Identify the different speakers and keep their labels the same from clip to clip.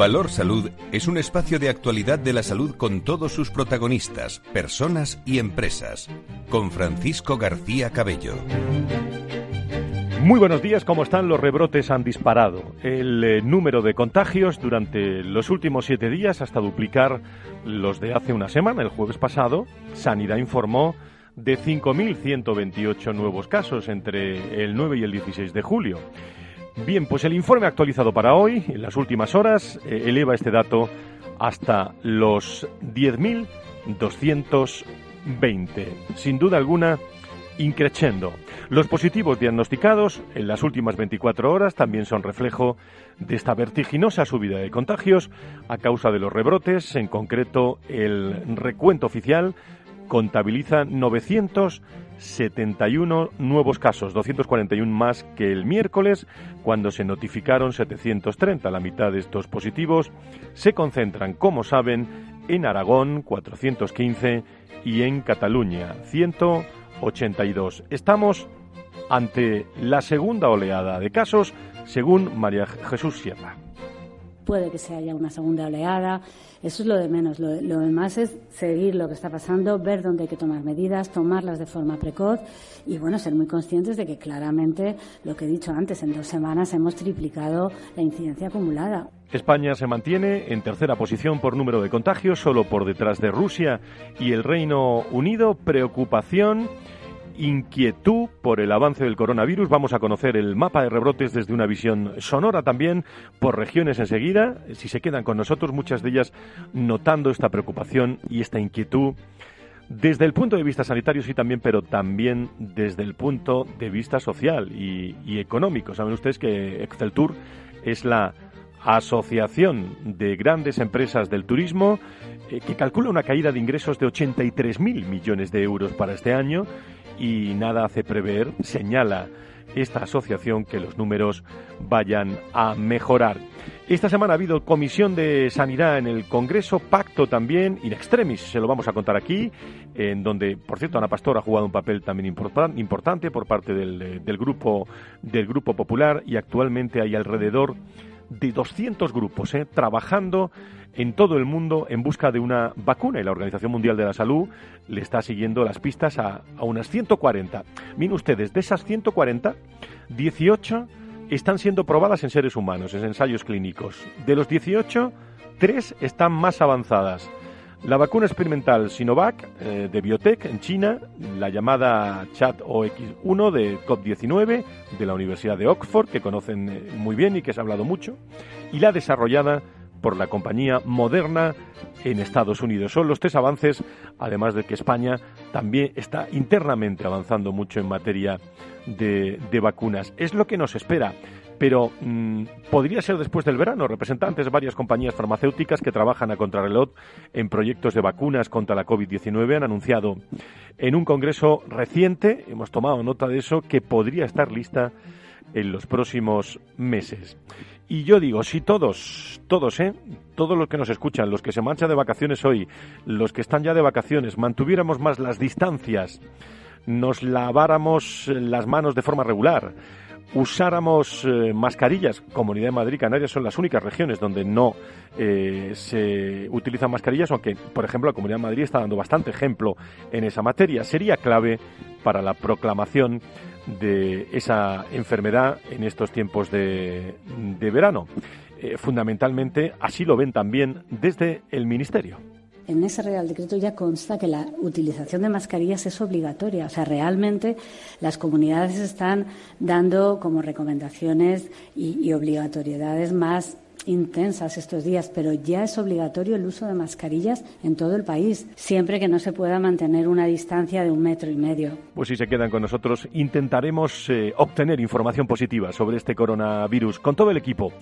Speaker 1: Valor Salud es un espacio de actualidad de la salud con todos sus protagonistas, personas y empresas. Con Francisco García Cabello.
Speaker 2: Muy buenos días, ¿cómo están? Los rebrotes han disparado. El eh, número de contagios durante los últimos siete días hasta duplicar los de hace una semana. El jueves pasado, Sanidad informó de 5.128 nuevos casos entre el 9 y el 16 de julio. Bien, pues el informe actualizado para hoy, en las últimas horas, eh, eleva este dato hasta los 10.220. Sin duda alguna, increciendo. Los positivos diagnosticados en las últimas 24 horas también son reflejo de esta vertiginosa subida de contagios a causa de los rebrotes. En concreto, el recuento oficial contabiliza 971 nuevos casos, 241 más que el miércoles, cuando se notificaron 730. La mitad de estos positivos se concentran, como saben, en Aragón, 415, y en Cataluña, 182. Estamos ante la segunda oleada de casos, según María Jesús Sierra
Speaker 3: puede que se haya una segunda oleada. Eso es lo de menos. Lo, demás es seguir lo que está pasando, ver dónde hay que tomar medidas, tomarlas de forma precoz y, bueno, ser muy conscientes de que claramente, lo que he dicho antes, en dos semanas hemos triplicado la incidencia acumulada.
Speaker 2: España se mantiene en tercera posición por número de contagios, solo por detrás de Rusia y el Reino Unido. Preocupación inquietud por el avance del coronavirus. Vamos a conocer el mapa de rebrotes desde una visión sonora también por regiones enseguida. Si se quedan con nosotros, muchas de ellas notando esta preocupación y esta inquietud desde el punto de vista sanitario sí también, pero también desde el punto de vista social y, económico. Saben ustedes que Exceltur es la asociación de grandes empresas del turismo eh, que calcula una caída de ingresos de 83.000 millones de euros para este año y nada hace prever, señala esta asociación, que los números vayan a mejorar. Esta semana ha habido comisión de sanidad en el Congreso, pacto también, in extremis, se lo vamos a contar aquí, en donde, por cierto, Ana Pastor ha jugado un papel también importante por parte del, del, grupo, del Grupo Popular y actualmente hay alrededor de 200 grupos eh, trabajando en todo el mundo en busca de una vacuna y la Organización Mundial de la Salud le está siguiendo las pistas a, a unas 140. Miren ustedes, de esas 140, 18 están siendo probadas en seres humanos, en ensayos clínicos. De los 18, 3 están más avanzadas. La vacuna experimental Sinovac eh, de Biotech en China, la llamada Chat OX1 de COP19 de la Universidad de Oxford, que conocen eh, muy bien y que se ha hablado mucho, y la desarrollada por la compañía Moderna en Estados Unidos. Son los tres avances, además de que España también está internamente avanzando mucho en materia de vacunas. Es lo que nos espera pero mm, podría ser después del verano. Representantes de varias compañías farmacéuticas que trabajan a contrarreloj en proyectos de vacunas contra la COVID-19 han anunciado en un congreso reciente, hemos tomado nota de eso, que podría estar lista en los próximos meses. Y yo digo, si todos, todos, ¿eh? Todos los que nos escuchan, los que se marchan de vacaciones hoy, los que están ya de vacaciones, mantuviéramos más las distancias, nos laváramos las manos de forma regular, usáramos eh, mascarillas, Comunidad de Madrid y Canarias son las únicas regiones donde no eh, se utilizan mascarillas, aunque, por ejemplo, la Comunidad de Madrid está dando bastante ejemplo en esa materia. Sería clave para la proclamación de esa enfermedad en estos tiempos de, verano. Eh, fundamentalmente, así lo ven también desde el Ministerio
Speaker 3: en ese Real Decreto ya consta que la utilización de mascarillas es obligatoria. O sea, realmente las comunidades están dando como recomendaciones y, obligatoriedades más intensas estos días, pero ya es obligatorio el uso de mascarillas en todo el país, siempre que no se pueda mantener una distancia de un metro y medio.
Speaker 2: Pues si se quedan con nosotros, intentaremos eh, obtener información positiva sobre este coronavirus con todo el equipo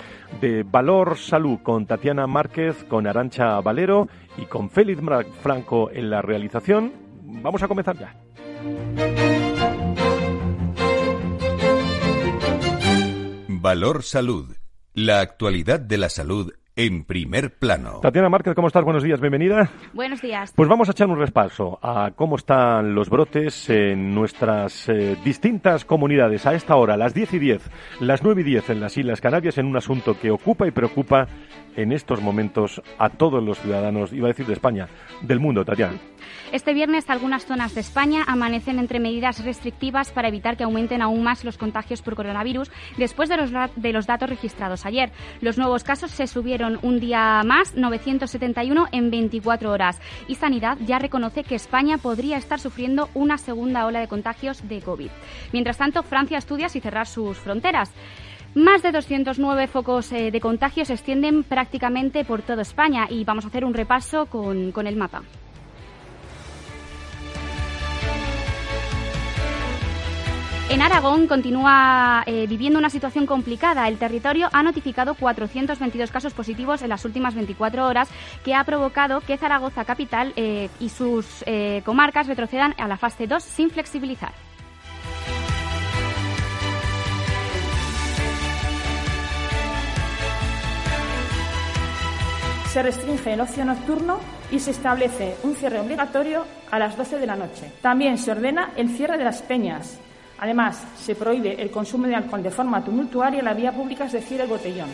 Speaker 2: de Valor Salud, con Tatiana Márquez, con Arancha Valero y con Félix Franco en la realización. Vamos a comenzar ya.
Speaker 1: Valor Salud. La actualidad de la salud en primer plano.
Speaker 2: Tatiana Márquez, ¿cómo estás? Buenos días, bienvenida.
Speaker 4: Buenos días.
Speaker 2: Pues vamos a echar un repaso a cómo están los brotes en nuestras eh, distintas comunidades a esta hora, las 10 y 10, las 9 y 10 en las Islas Canarias, en un asunto que ocupa y preocupa en estos momentos a todos los ciudadanos, iba a decir de España, del mundo, Tatiana.
Speaker 4: Este viernes algunas zonas de España amanecen entre medidas restrictivas para evitar que aumenten aún más los contagios por coronavirus después de los, de los datos registrados ayer. Los nuevos casos se subieron un día más, 971 en 24 horas. Y Sanidad ya reconoce que España podría estar sufriendo una segunda ola de contagios de COVID. Mientras tanto, Francia estudia si cerrar sus fronteras. Más de 209 focos eh, de contagio se extienden prácticamente por toda España y vamos a hacer un repaso con, con el mapa. En Aragón continúa eh, viviendo una situación complicada. El territorio ha notificado 422 casos positivos en las últimas 24 horas, que ha provocado que Zaragoza capital eh, y sus comarcas retrocedan a la fase 2 sin flexibilizar.
Speaker 5: Se restringe el ocio nocturno y se establece un cierre obligatorio a las 12 de la noche. También se ordena el cierre de las peñas, Además, se prohíbe el consumo de alcohol de forma tumultuaria en la vía pública, es decir, el botellón.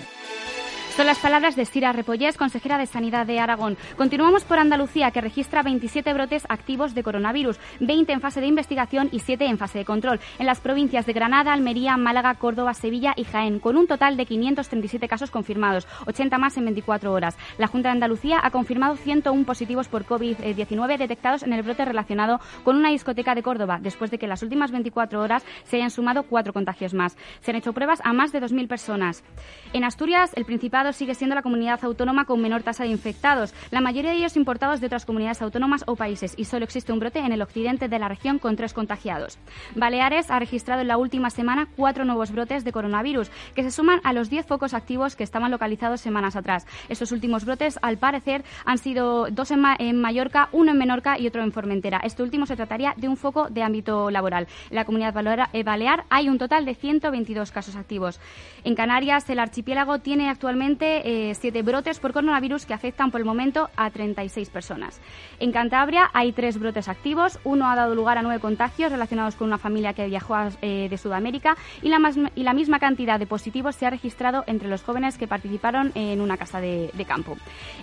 Speaker 4: Son las palabras de Estira Repollés, consejera de Sanidad de Aragón. Continuamos por Andalucía, que registra 27 brotes activos de coronavirus, 20 en fase de investigación y 7 en fase de control, en las provincias de Granada, Almería, Málaga, Córdoba, Sevilla y Jaén, con un total de 537 casos confirmados, 80 más en 24 horas. La Junta de Andalucía ha confirmado 101 positivos por COVID-19 detectados en el brote relacionado con una discoteca de Córdoba, después de que en las últimas 24 horas se hayan sumado cuatro contagios más. Se han hecho pruebas a más de 2.000 personas. En Asturias, el Principado sigue siendo la comunidad autónoma con menor tasa de infectados, la mayoría de ellos importados de otras comunidades autónomas o países, y solo existe un brote en el occidente de la región con tres contagiados. Baleares ha registrado en la última semana cuatro nuevos brotes de coronavirus, que se suman a los diez focos activos que estaban localizados semanas atrás. Estos últimos brotes, al parecer, han sido dos en, en Mallorca, uno en Menorca y otro en Formentera. Este último se trataría de un foco de ámbito laboral. En la comunidad eh, balear hay un total de 122 casos activos. En Canarias, el archipiélago tiene actualmente eh, siete brotes por coronavirus que afectan por el momento a 36 personas. En Cantabria hay tres brotes activos. Uno ha dado lugar a nueve contagios relacionados con una familia que viajó eh, de Sudamérica y la, y la, misma cantidad de positivos se ha registrado entre los jóvenes que participaron en una casa de, campo.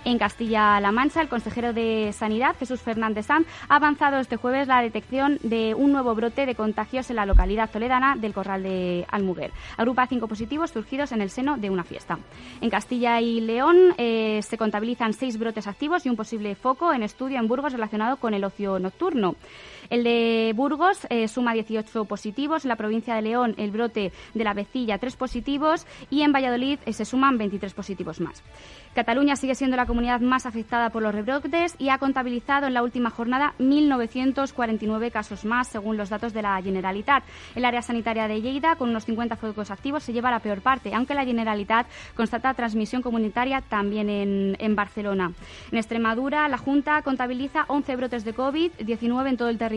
Speaker 4: En Castilla-La Mancha, el consejero de Sanidad, Jesús Fernández Sanz, ha avanzado este jueves la detección de un nuevo brote de contagios en la localidad toledana del Corral de Almuguer. Agrupa cinco positivos surgidos en el seno de una fiesta. En Castilla y León eh, se contabilizan seis brotes activos y un posible foco en estudio en Burgos relacionado con el ocio nocturno. El de Burgos eh, suma 18 positivos, en la provincia de León el brote de la Vecilla tres positivos y en Valladolid eh, se suman 23 positivos más. Cataluña sigue siendo la comunidad más afectada por los rebrotes y ha contabilizado en la última jornada 1.949 casos más, según los datos de la Generalitat. El área sanitaria de Lleida, con unos 50 focos activos, se lleva la peor parte, aunque la Generalitat constata transmisión comunitaria también en, Barcelona. En Extremadura, la Junta contabiliza 11 brotes de COVID, 19 en todo el territorio.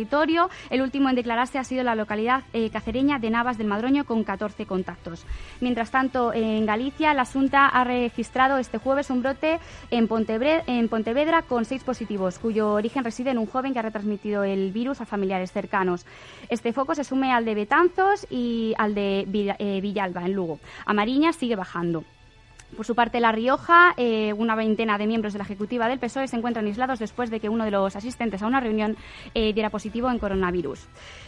Speaker 4: El último en declararse ha sido la localidad eh, cacereña de Navas del Madroño, con 14 contactos. Mientras tanto, en Galicia, la Junta ha registrado este jueves un brote en, Pontevedra con seis positivos, cuyo origen reside en un joven que ha retransmitido el virus a familiares cercanos. Este foco se sume al de Betanzos y al de eh, Villalba, en Lugo. A Mariña sigue bajando. Por su parte, La Rioja, eh, una veintena de miembros de la ejecutiva del PSOE se encuentran aislados después de que uno de los asistentes a una reunión eh, diera positivo en coronavirus.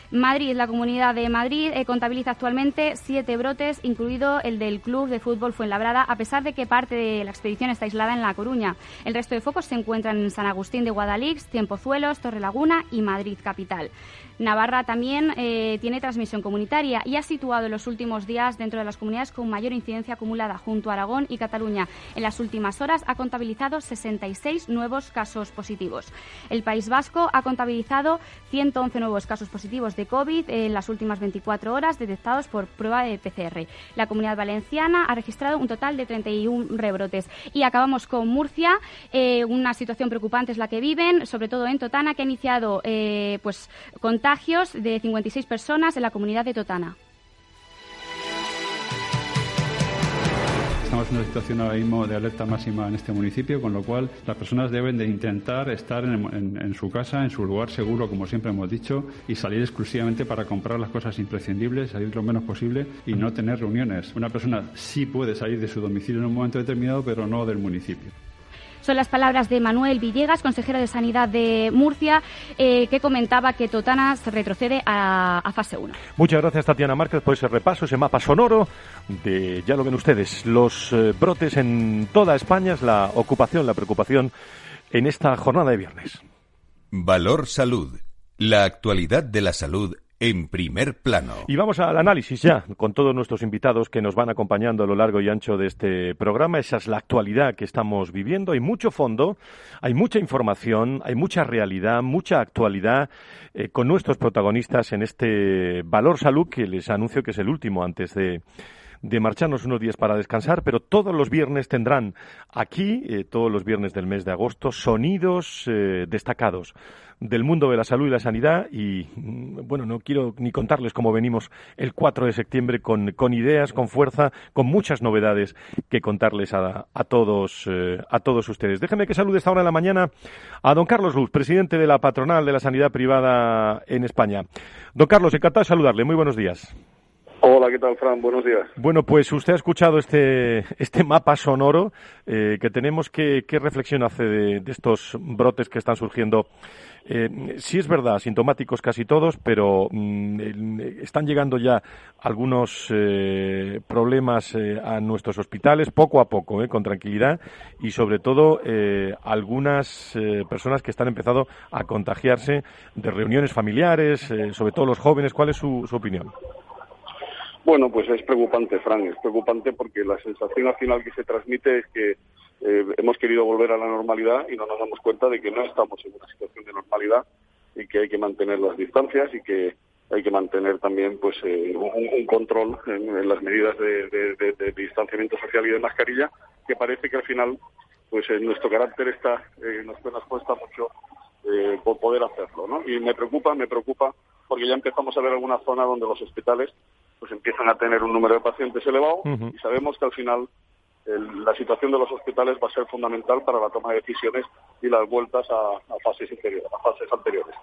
Speaker 4: Madrid, la Comunidad de Madrid, eh, contabiliza actualmente siete brotes, incluido el del Club de Fútbol Fuenlabrada, a pesar de que parte de la expedición está aislada en La Coruña. El resto de focos se encuentran en San Agustín de Guadalix, Tiempozuelos, Torrelaguna y Madrid capital. Navarra también eh, tiene transmisión comunitaria y ha situado en los últimos días dentro de las comunidades con mayor incidencia acumulada junto a Aragón y Cataluña. En las últimas horas ha contabilizado 66 nuevos casos positivos. El País Vasco ha contabilizado 111 nuevos casos positivos de COVID en las últimas 24 horas detectados por prueba de PCR. La Comunidad Valenciana ha registrado un total de 31 rebrotes. Y acabamos con Murcia. Eh, una situación preocupante es la que viven, sobre todo en Totana, que ha iniciado eh, pues, contagios de 56 personas en la comunidad de Totana.
Speaker 6: Estamos en una situación ahora mismo de alerta máxima en este municipio, con lo cual las personas deben de intentar estar en, su casa, en su lugar seguro, como siempre hemos dicho, y salir exclusivamente para comprar las cosas imprescindibles, salir lo menos posible y no tener reuniones. Una persona sí puede salir de su domicilio en un momento determinado, pero no del municipio.
Speaker 4: Son las palabras de Manuel Villegas, consejero de Sanidad de Murcia, eh, que comentaba que Totana se retrocede a, fase 1.
Speaker 2: Muchas gracias, Tatiana Márquez, por ese repaso, ese mapa sonoro de, ya lo ven ustedes, los eh, brotes en toda España, es la ocupación, la preocupación en esta jornada de viernes.
Speaker 1: Valor Salud. La actualidad de la salud en primer plano.
Speaker 2: Y vamos al análisis ya, con todos nuestros invitados que nos van acompañando a lo largo y ancho de este programa. Esa es la actualidad que estamos viviendo. Hay mucho fondo, hay mucha información, hay mucha realidad, mucha actualidad eh, con nuestros protagonistas en este Valor Salud, que les anuncio que es el último antes de de marcharnos unos días para descansar, pero todos los viernes tendrán aquí, eh, todos los viernes del mes de agosto, sonidos eh, destacados del mundo de la salud y la sanidad y mm, bueno, no quiero ni contarles cómo venimos el 4 de septiembre con, con ideas, con fuerza, con muchas novedades que contarles a, a todos eh, a todos ustedes. Déjenme que salude esta hora de la mañana a don Carlos Luz, presidente de la patronal de la sanidad privada en España. Don Carlos, encantado de saludarle. Muy buenos días.
Speaker 7: Hola, ¿qué tal, Fran? Buenos días.
Speaker 2: Bueno, pues usted ha escuchado este, este mapa sonoro eh, que tenemos. ¿Qué, reflexión hace de, estos brotes que están surgiendo? Eh, sí es verdad, sintomáticos casi todos, pero mm, están llegando ya algunos eh, problemas eh, a nuestros hospitales poco a poco, con tranquilidad, y sobre todo algunas personas que están empezando a contagiarse de reuniones familiares, sobre todo los jóvenes. ¿Cuál es su opinión?
Speaker 7: Bueno, pues es preocupante, Fran, es preocupante porque la sensación al final que se transmite es que eh, hemos querido volver a la normalidad y no nos damos cuenta de que no estamos en una situación de normalidad y que hay que mantener las distancias y que hay que mantener también pues eh, un, control en, las medidas de, distanciamiento social y de mascarilla que parece que al final pues en nuestro carácter está eh, nos, nos cuesta mucho por poder hacerlo ¿no? y me preocupa me preocupa porque ya empezamos a ver alguna zona donde los hospitales pues empiezan a tener un número de pacientes elevado y sabemos que al final la situación de los hospitales va a ser fundamental para la toma de decisiones y las vueltas a, fases, a fases anteriores.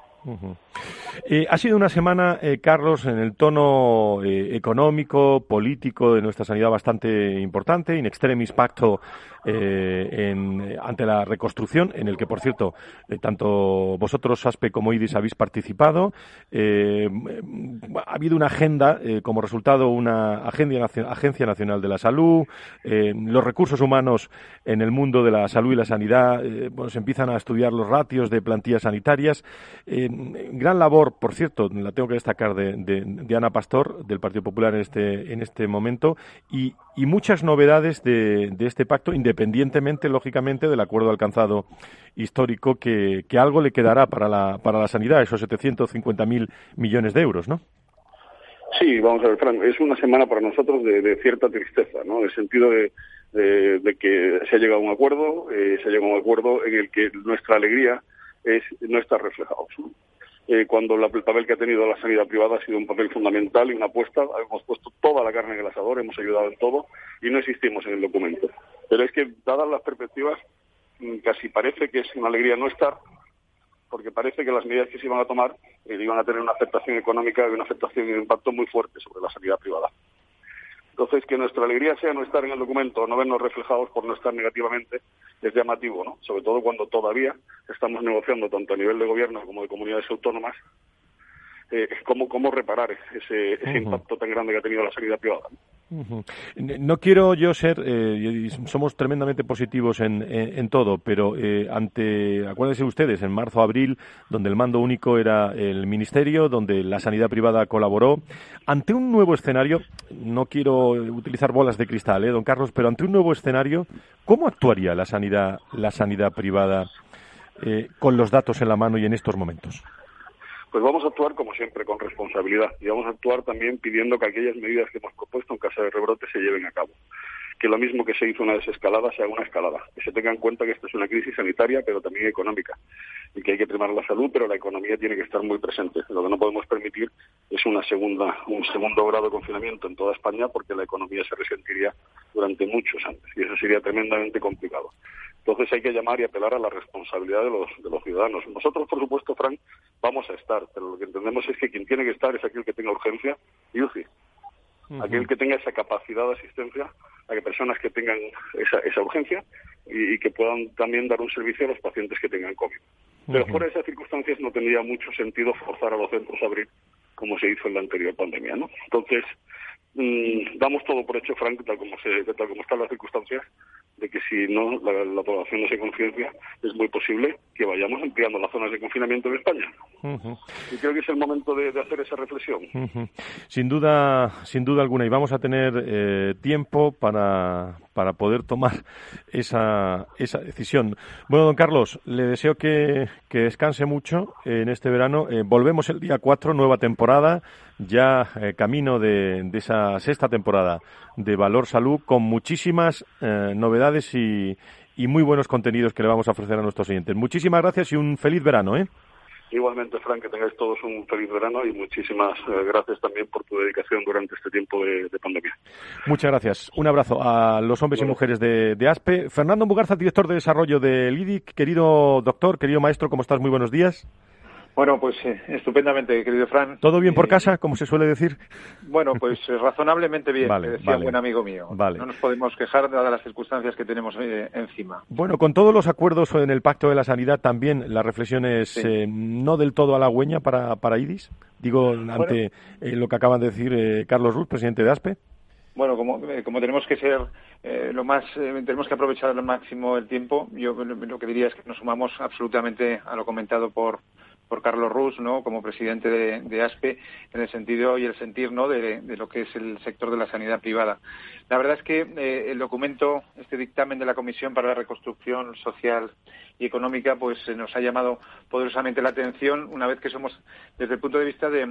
Speaker 2: Eh, ha sido una semana, eh, Carlos, en el tono eh, económico, político de nuestra sanidad bastante importante, in extremis pacto ante la reconstrucción, en el que, por cierto, tanto vosotros, ASPE, como IDIS habéis participado. ha habido una agenda, como resultado, una Agencia Nacional de la Salud, los recursos humanos en el mundo de la salud y la sanidad, bueno, se empiezan a estudiar los ratios de plantillas sanitarias. gran labor por cierto, la tengo que destacar de, Ana Pastor, del Partido Popular en este, en este momento, y, muchas novedades de, este pacto, independientemente, lógicamente, del acuerdo alcanzado histórico, que, algo le quedará para la, para la sanidad, esos 750.000 millones de euros, ¿no?
Speaker 7: Sí, vamos a ver, Frank, es una semana para nosotros de, cierta tristeza, ¿no? En el sentido de, que se ha llegado a un acuerdo, eh, se ha llegado a un acuerdo en el que nuestra alegría es no está reflejado. Eh, cuando el papel que ha tenido la sanidad privada ha sido un papel fundamental y una apuesta. Hemos puesto toda la carne en el asador, hemos ayudado en todo y no existimos en el documento. Pero es que, dadas las perspectivas, mm, casi parece que es una alegría no estar, porque parece que las medidas que se iban a tomar eh, iban a tener una afectación económica y una afectación y un impacto muy fuerte sobre la sanidad privada. Entonces, que nuestra alegría sea no estar en el documento, no vernos reflejados por no estar negativamente, es llamativo, ¿no? Sobre todo cuando todavía estamos negociando tanto a nivel de gobierno como de comunidades autónomas eh, cómo, cómo reparar ese, ese impacto tan grande que ha tenido la sanidad privada.
Speaker 2: No quiero yo ser, eh, somos tremendamente positivos en, en, todo, pero eh, ante, acuérdense ustedes, en marzo, abril, donde el mando único era el Ministerio, donde la sanidad privada colaboró, ante un nuevo escenario, no quiero utilizar bolas de cristal, ¿eh, don Carlos, pero ante un nuevo escenario, ¿cómo actuaría la sanidad, la sanidad privada con los datos en la mano y en estos momentos?
Speaker 7: Pues vamos a actuar como siempre con responsabilidad y vamos a actuar también pidiendo que aquellas medidas que hemos propuesto en caso de rebrote se lleven a cabo. Que lo mismo que se hizo una desescalada se haga una escalada. Que se tenga en cuenta que esta es una crisis sanitaria pero también económica y que hay que primar la salud pero la economía tiene que estar muy presente. Lo que no podemos permitir es una segunda, un segundo grado de confinamiento en toda España porque la economía se resentiría durante muchos años y eso sería tremendamente complicado. Entonces hay que llamar y apelar a la responsabilidad de los, de los ciudadanos. Nosotros, por supuesto, Frank, vamos a estar, pero lo que entendemos es que quien tiene que estar es aquel que tenga urgencia y UCI. Aquel que tenga esa capacidad de asistencia a que personas que tengan esa, esa urgencia y, que puedan también dar un servicio a los pacientes que tengan COVID. Pero fuera de esas circunstancias no tendría mucho sentido forzar a los centros a abrir como se hizo en la anterior pandemia, ¿no? Entonces, mm, damos todo por hecho, Frank, tal como, se, tal como están las circunstancias, de que si no la, población no se conciencia, es muy posible que vayamos ampliando las zonas de confinamiento en España. Y creo que es el momento de, hacer esa reflexión.
Speaker 2: Sin duda, sin duda alguna, y vamos a tener eh, tiempo para, para poder tomar esa, esa decisión. Bueno, don Carlos, le deseo que, que descanse mucho en este verano. Eh, volvemos el día 4, nueva temporada, ya eh, camino de, de, esa sexta temporada de Valor Salud, con muchísimas eh, novedades y, y muy buenos contenidos que le vamos a ofrecer a nuestros oyentes. Muchísimas gracias y un feliz verano. ¿eh?
Speaker 7: Igualmente, Frank, que tengáis todos un feliz verano y muchísimas eh, gracias también por tu dedicación durante este tiempo de, pandemia.
Speaker 2: Muchas gracias. Un abrazo a los hombres y mujeres de, ASPE. Fernando Mugarza, director de desarrollo del IDIC. Querido doctor, querido maestro, ¿cómo estás? Muy buenos días.
Speaker 8: Bueno, pues eh, estupendamente, querido Fran.
Speaker 2: ¿Todo bien por eh, casa, como se suele decir?
Speaker 8: Bueno, pues eh, razonablemente bien, decía un buen amigo mío. No nos podemos quejar dadas las circunstancias que tenemos encima.
Speaker 2: Bueno, con todos los acuerdos en el Pacto de la Sanidad, también la reflexión es no del todo halagüeña para, para IDIS. Digo, ante lo que acaban de decir Carlos Ruz, presidente de ASPE.
Speaker 8: Bueno, como, como tenemos que ser lo más, tenemos que aprovechar al máximo el tiempo, yo lo que diría es que nos sumamos absolutamente a lo comentado por por Carlos Rus, ¿no? como presidente de, ASPE, en el sentido y el sentir ¿no? De, lo que es el sector de la sanidad privada. La verdad es que eh, el documento, este dictamen de la Comisión para la Reconstrucción Social y Económica, pues nos ha llamado poderosamente la atención una vez que somos, desde el punto de vista de, eh,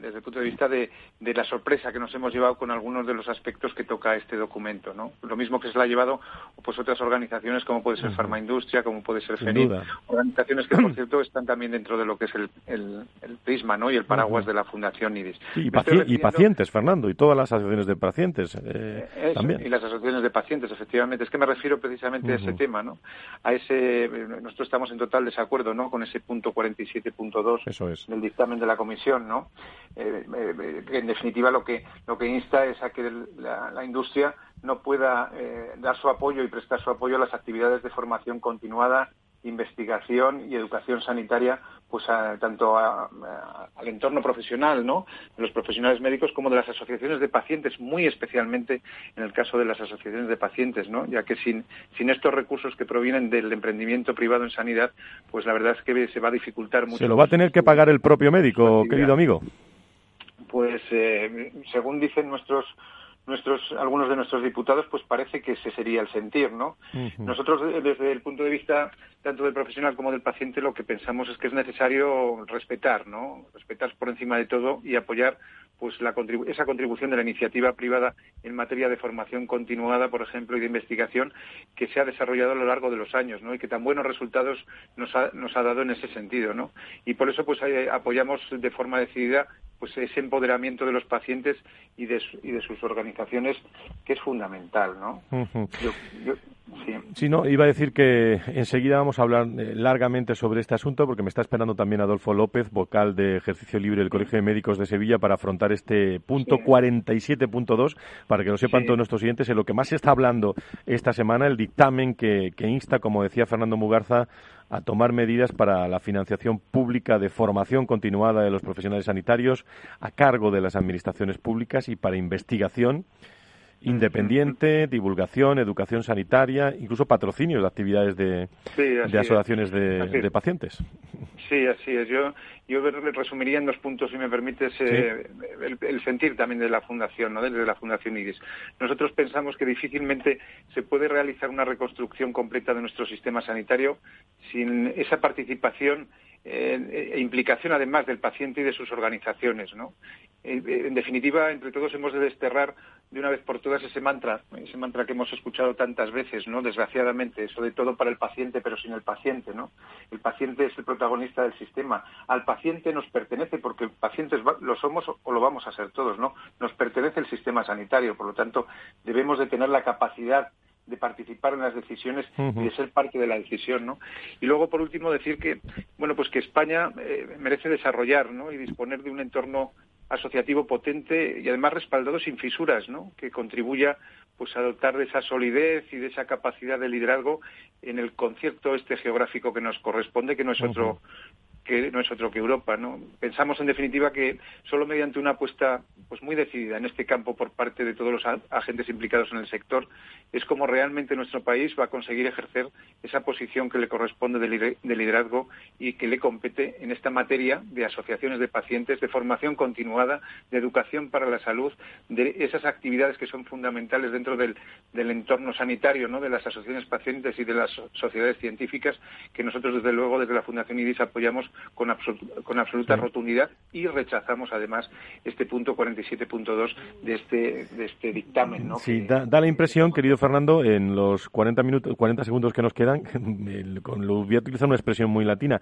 Speaker 8: desde el punto de vista de, la sorpresa que nos hemos llevado con algunos de los aspectos que toca este documento, ¿no? Lo mismo que se le ha llevado pues otras organizaciones como puede ser Farmaindustria, como puede ser FENID, organizaciones que por cierto están también dentro de lo que es el, el, prisma, ¿no? Y el paraguas de la Fundación IDIS.
Speaker 2: y, pacientes, Fernando, y todas las asociaciones de pacientes eh, eh, también.
Speaker 8: Y las asociaciones de pacientes, efectivamente. Es que me refiero precisamente a ese tema, ¿no? A ese, nosotros estamos en total desacuerdo, ¿no? Con ese punto 47.2 del dictamen de la Comisión, ¿no? Eh, eh, en definitiva lo que insta es a que la, industria no pueda eh, dar su apoyo y prestar su apoyo a las actividades de formación continuada investigación y educación sanitaria pues tanto al entorno profesional no de los profesionales médicos como de las asociaciones de pacientes muy especialmente en el caso de las asociaciones de pacientes no ya que sin sin estos recursos que provienen del emprendimiento privado en sanidad pues la verdad es que se va a dificultar mucho
Speaker 2: se lo va a tener que pagar el propio médico querido amigo.
Speaker 8: Pues eh, según dicen nuestros nuestros algunos de nuestros diputados pues parece que ese sería el sentir no nosotros desde el punto de vista tanto del profesional como del paciente lo que pensamos es que es necesario respetar no respetar por encima de todo y apoyar pues la esa contribución de la iniciativa privada en materia de formación continuada por ejemplo y de investigación que se ha desarrollado a lo largo de los años no y que tan buenos resultados nos ha, nos ha dado en ese sentido no y por eso pues eh, apoyamos de forma decidida pues ese empoderamiento de los pacientes y de, y de sus organizaciones que es fundamental, ¿no?
Speaker 2: Sí, no, iba a decir que enseguida vamos a hablar eh, largamente sobre este asunto porque me está esperando también Adolfo López, vocal de Ejercicio Libre del Colegio de Médicos de Sevilla, para afrontar este punto 47.2, para que lo sepan todos nuestros siguientes, en lo que más se está hablando esta semana, el dictamen que, que insta, como decía Fernando Mugarza, a tomar medidas para la financiación pública de formación continuada de los profesionales sanitarios a cargo de las administraciones públicas y para investigación independiente, divulgación, educación sanitaria, incluso patrocinios de actividades de, asociaciones de, pacientes.
Speaker 8: Sí, así es. Yo, yo resumiría en dos puntos, si me permites, eh, el, sentir también de la Fundación, ¿no? desde la Fundación IRIS. Nosotros pensamos que difícilmente se puede realizar una reconstrucción completa de nuestro sistema sanitario sin esa participación e implicación además del paciente y de sus organizaciones. ¿no? En definitiva, entre todos hemos de desterrar de una vez por todas ese mantra, ese mantra que hemos escuchado tantas veces, ¿no? desgraciadamente, sobre todo para el paciente, pero sin el paciente. ¿no? El paciente es el protagonista del sistema. Al paciente nos pertenece, porque pacientes lo somos o lo vamos a ser todos, ¿no? Nos pertenece el sistema sanitario, por lo tanto, debemos de tener la capacidad de participar en las decisiones y de ser parte de la decisión, ¿no? Y luego, por último, decir que, bueno, pues que España eh, merece desarrollar, ¿no? Y disponer de un entorno asociativo potente y además respaldado sin fisuras, ¿no? Que contribuya pues a dotar de esa solidez y de esa capacidad de liderazgo en el concierto este geográfico que nos corresponde, que no es otro que no es otro que Europa. ¿no? Pensamos, en definitiva, que solo mediante una apuesta pues muy decidida en este campo por parte de todos los agentes implicados en el sector es como realmente nuestro país va a conseguir ejercer esa posición que le corresponde de liderazgo y que le compete en esta materia de asociaciones de pacientes, de formación continuada, de educación para la salud, de esas actividades que son fundamentales dentro del, entorno sanitario, ¿no? de las asociaciones pacientes y de las sociedades científicas que nosotros, desde luego, desde la Fundación IDIS apoyamos con, absoluta rotundidad y rechazamos además este punto 47.2 de este, de este dictamen. ¿no?
Speaker 2: Sí, da, la impresión, querido Fernando, en los 40, minutos, 40 segundos que nos quedan, con lo, voy a utilizar una expresión muy latina,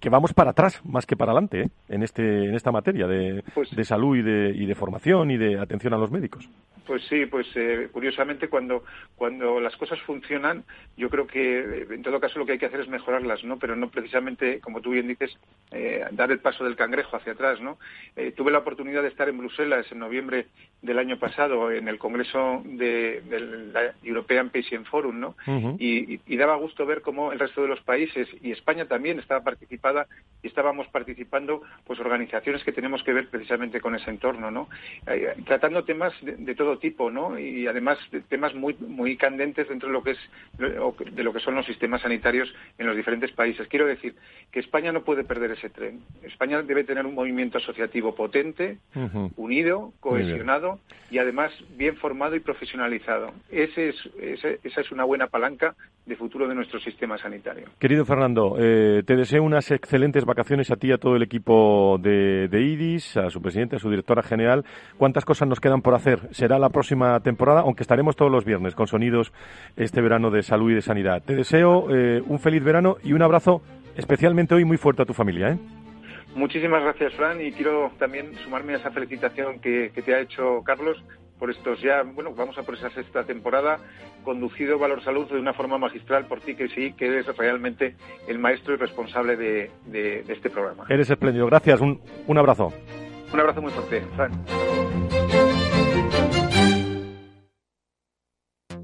Speaker 2: que vamos para atrás más que para adelante ¿eh? en, este, en esta materia de, pues de salud y de, y de formación y de atención a los médicos.
Speaker 8: Pues sí, pues eh, curiosamente cuando, cuando las cosas funcionan, yo creo que en todo caso lo que hay que hacer es mejorarlas, ¿no? Pero no precisamente, como tú bien dices, eh, dar el paso del cangrejo hacia atrás, ¿no? Eh, tuve la oportunidad de estar en Bruselas en noviembre del año pasado en el Congreso de, la European Patient Forum, ¿no? y, daba gusto ver cómo el resto de los países y España también estaba participada y estábamos participando, pues organizaciones que tenemos que ver precisamente con ese entorno, ¿no? tratando temas de todo tipo, ¿no? Y además temas muy muy candentes dentro de lo que es de lo que son los sistemas sanitarios en los diferentes países. Quiero decir que España no puede perder ese tren. España debe tener un movimiento asociativo potente, unido, cohesionado y además bien formado y profesionalizado. Ese es, esa es una buena palanca de futuro de nuestro sistema sanitario.
Speaker 2: Querido Fernando, eh, te deseo unas excelentes vacaciones a ti y a todo el equipo de, de IDIS, a su presidente, a su directora general. ¿Cuántas cosas nos quedan por hacer? Será la próxima temporada, aunque estaremos todos los viernes con sonidos este verano de salud y de sanidad. Te deseo eh, un feliz verano y un abrazo especialmente hoy muy fuerte a tu familia. ¿eh?
Speaker 8: Muchísimas gracias, Fran, y quiero también sumarme a esa felicitación que, te ha hecho Carlos por estos ya, bueno, vamos a por esa sexta temporada, conducido Valor Salud de una forma magistral por ti, que sí, que eres realmente el maestro y responsable de, de este programa.
Speaker 2: Eres espléndido, gracias, un, un abrazo.
Speaker 8: Un abrazo muy fuerte, Fran.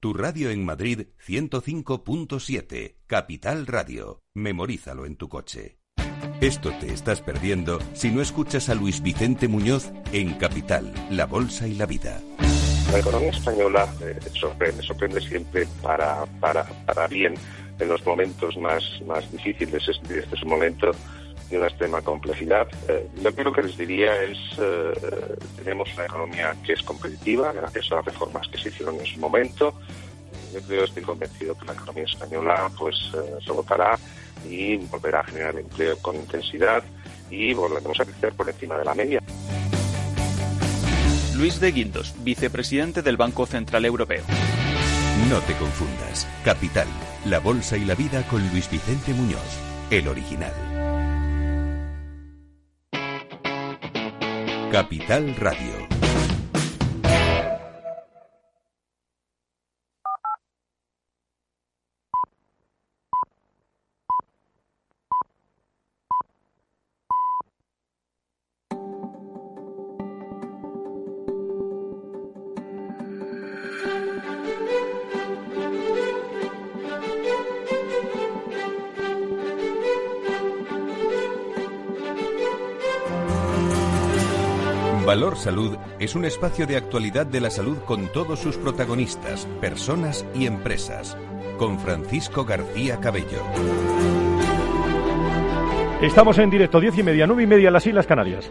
Speaker 1: Tu radio en Madrid 105.7, Capital Radio. Memorízalo en tu coche. Esto te estás perdiendo si no escuchas a Luis Vicente Muñoz en Capital, La Bolsa y la Vida.
Speaker 9: La economía española eh, sorprende, sorprende siempre para, para, para bien en los momentos más, más difíciles. Este, este es un momento de una extrema complejidad. Eh, lo que, lo que les diría es, eh, tenemos una economía que es competitiva gracias a las reformas que se hicieron en su momento. Yo creo, estoy convencido que la economía española pues eh, y volverá a generar empleo con intensidad y volveremos a crecer por encima de la media.
Speaker 10: Luis de Guindos, vicepresidente del Banco Central Europeo.
Speaker 1: No te confundas. Capital, la bolsa y la vida con Luis Vicente Muñoz, el original. Capital Radio. Valor Salud es un espacio de actualidad de la salud con todos sus protagonistas, personas y empresas. Con Francisco García Cabello.
Speaker 2: Estamos en directo, diez y media, nueve y media, las Islas Canarias.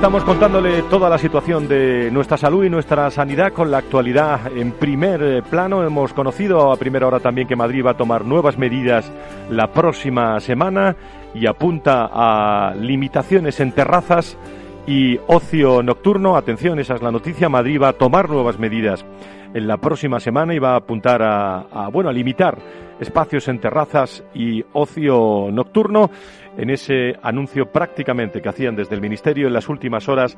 Speaker 2: Estamos contándole toda la situación de nuestra salud y nuestra sanidad con la actualidad en primer eh, plano. Hemos conocido a primera hora también que Madrid va a tomar nuevas medidas la próxima semana y apunta a limitaciones en terrazas y ocio nocturno. Atención, esa es la noticia. Madrid va a tomar nuevas medidas en la próxima semana y va a apuntar a, a bueno, a limitar espacios en terrazas y ocio nocturno en ese anuncio prácticamente que hacían desde el Ministerio en las últimas horas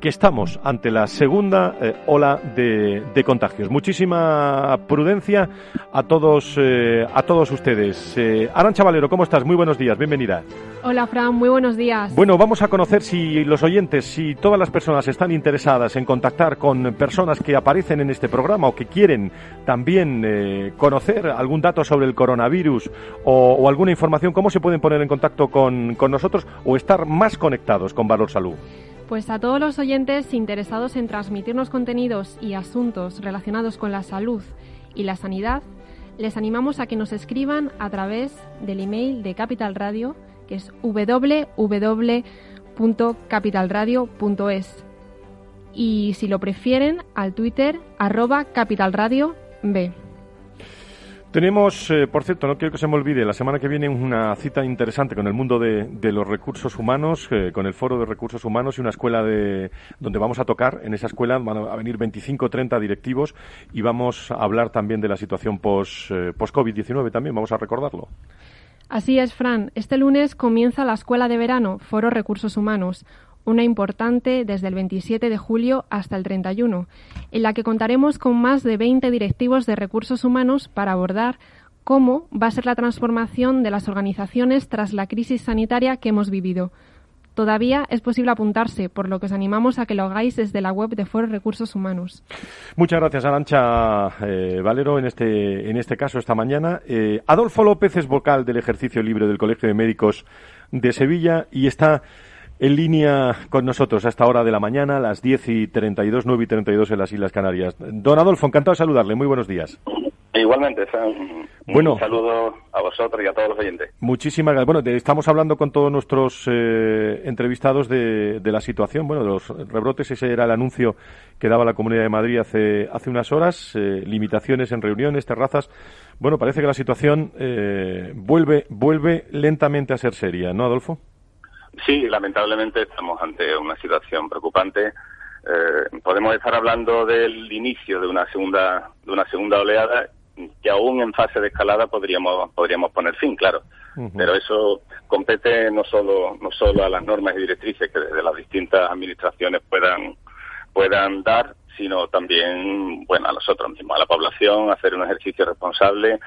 Speaker 2: que estamos ante la segunda eh, ola de, contagios. Muchísima prudencia a todos, eh, a todos ustedes. Eh, Arancha Valero, ¿cómo estás? Muy buenos días, bienvenida.
Speaker 11: Hola, Fran, muy buenos días.
Speaker 2: Bueno, vamos a conocer si los oyentes, si todas las personas están interesadas en contactar con personas que aparecen en este programa o que quieren también conocer algún dato sobre el coronavirus o, alguna información, ¿cómo se pueden poner en contacto con, con nosotros o estar más conectados con Valor Salud?
Speaker 11: Pues a todos los oyentes interesados en transmitirnos contenidos y asuntos relacionados con la salud y la sanidad, les animamos a que nos escriban a través del email de Capital Radio, que es www.capitalradio.es. Y si lo prefieren, al Twitter arroba capitalradio B.
Speaker 2: Tenemos, eh, por cierto, no quiero que se me olvide, la semana que viene una cita interesante con el mundo de, los recursos humanos, eh, con el Foro de Recursos Humanos y una escuela de, donde vamos a tocar. En esa escuela van a venir 25 o 30 directivos y vamos a hablar también de la situación eh, post-COVID-19 también, vamos a recordarlo.
Speaker 11: Así es, Fran. Este lunes comienza la Escuela de Verano, Foro Recursos Humanos, una importante desde el 27 de julio hasta el 31, en la que contaremos con más de 20 directivos de recursos humanos para abordar cómo va a ser la transformación de las organizaciones tras la crisis sanitaria que hemos vivido. Todavía es posible apuntarse, por lo que os animamos a que lo hagáis desde la web de Foro Recursos Humanos.
Speaker 2: Muchas gracias, Arancha eh, Valero, en este, en este caso, esta mañana. Eh, Adolfo López es vocal del ejercicio libre del Colegio de Médicos de Sevilla y está en línea con nosotros a esta hora de la mañana, las 10 y 32, 9 y 32 en las Islas Canarias. Don Adolfo, encantado de saludarle. Muy buenos días.
Speaker 12: Igualmente, Bueno, un saludo a vosotros y a todos los oyentes.
Speaker 2: Muchísimas gracias. Bueno, estamos hablando con todos nuestros eh, entrevistados de, la situación, bueno, de los rebrotes. Ese era el anuncio que daba la Comunidad de Madrid hace, hace unas horas. Eh, limitaciones en reuniones, terrazas. Bueno, parece que la situación eh, vuelve, vuelve lentamente a ser seria, ¿no, Adolfo?
Speaker 12: Sí, lamentablemente estamos ante una situación preocupante. Eh, podemos estar hablando del inicio de una segunda de una segunda oleada que aún en fase de escalada podríamos podríamos poner fin, claro. Pero eso compete no solo no solo a las normas y directrices que desde las distintas administraciones puedan puedan dar, sino también bueno a nosotros mismos, a la población, hacer un ejercicio responsable,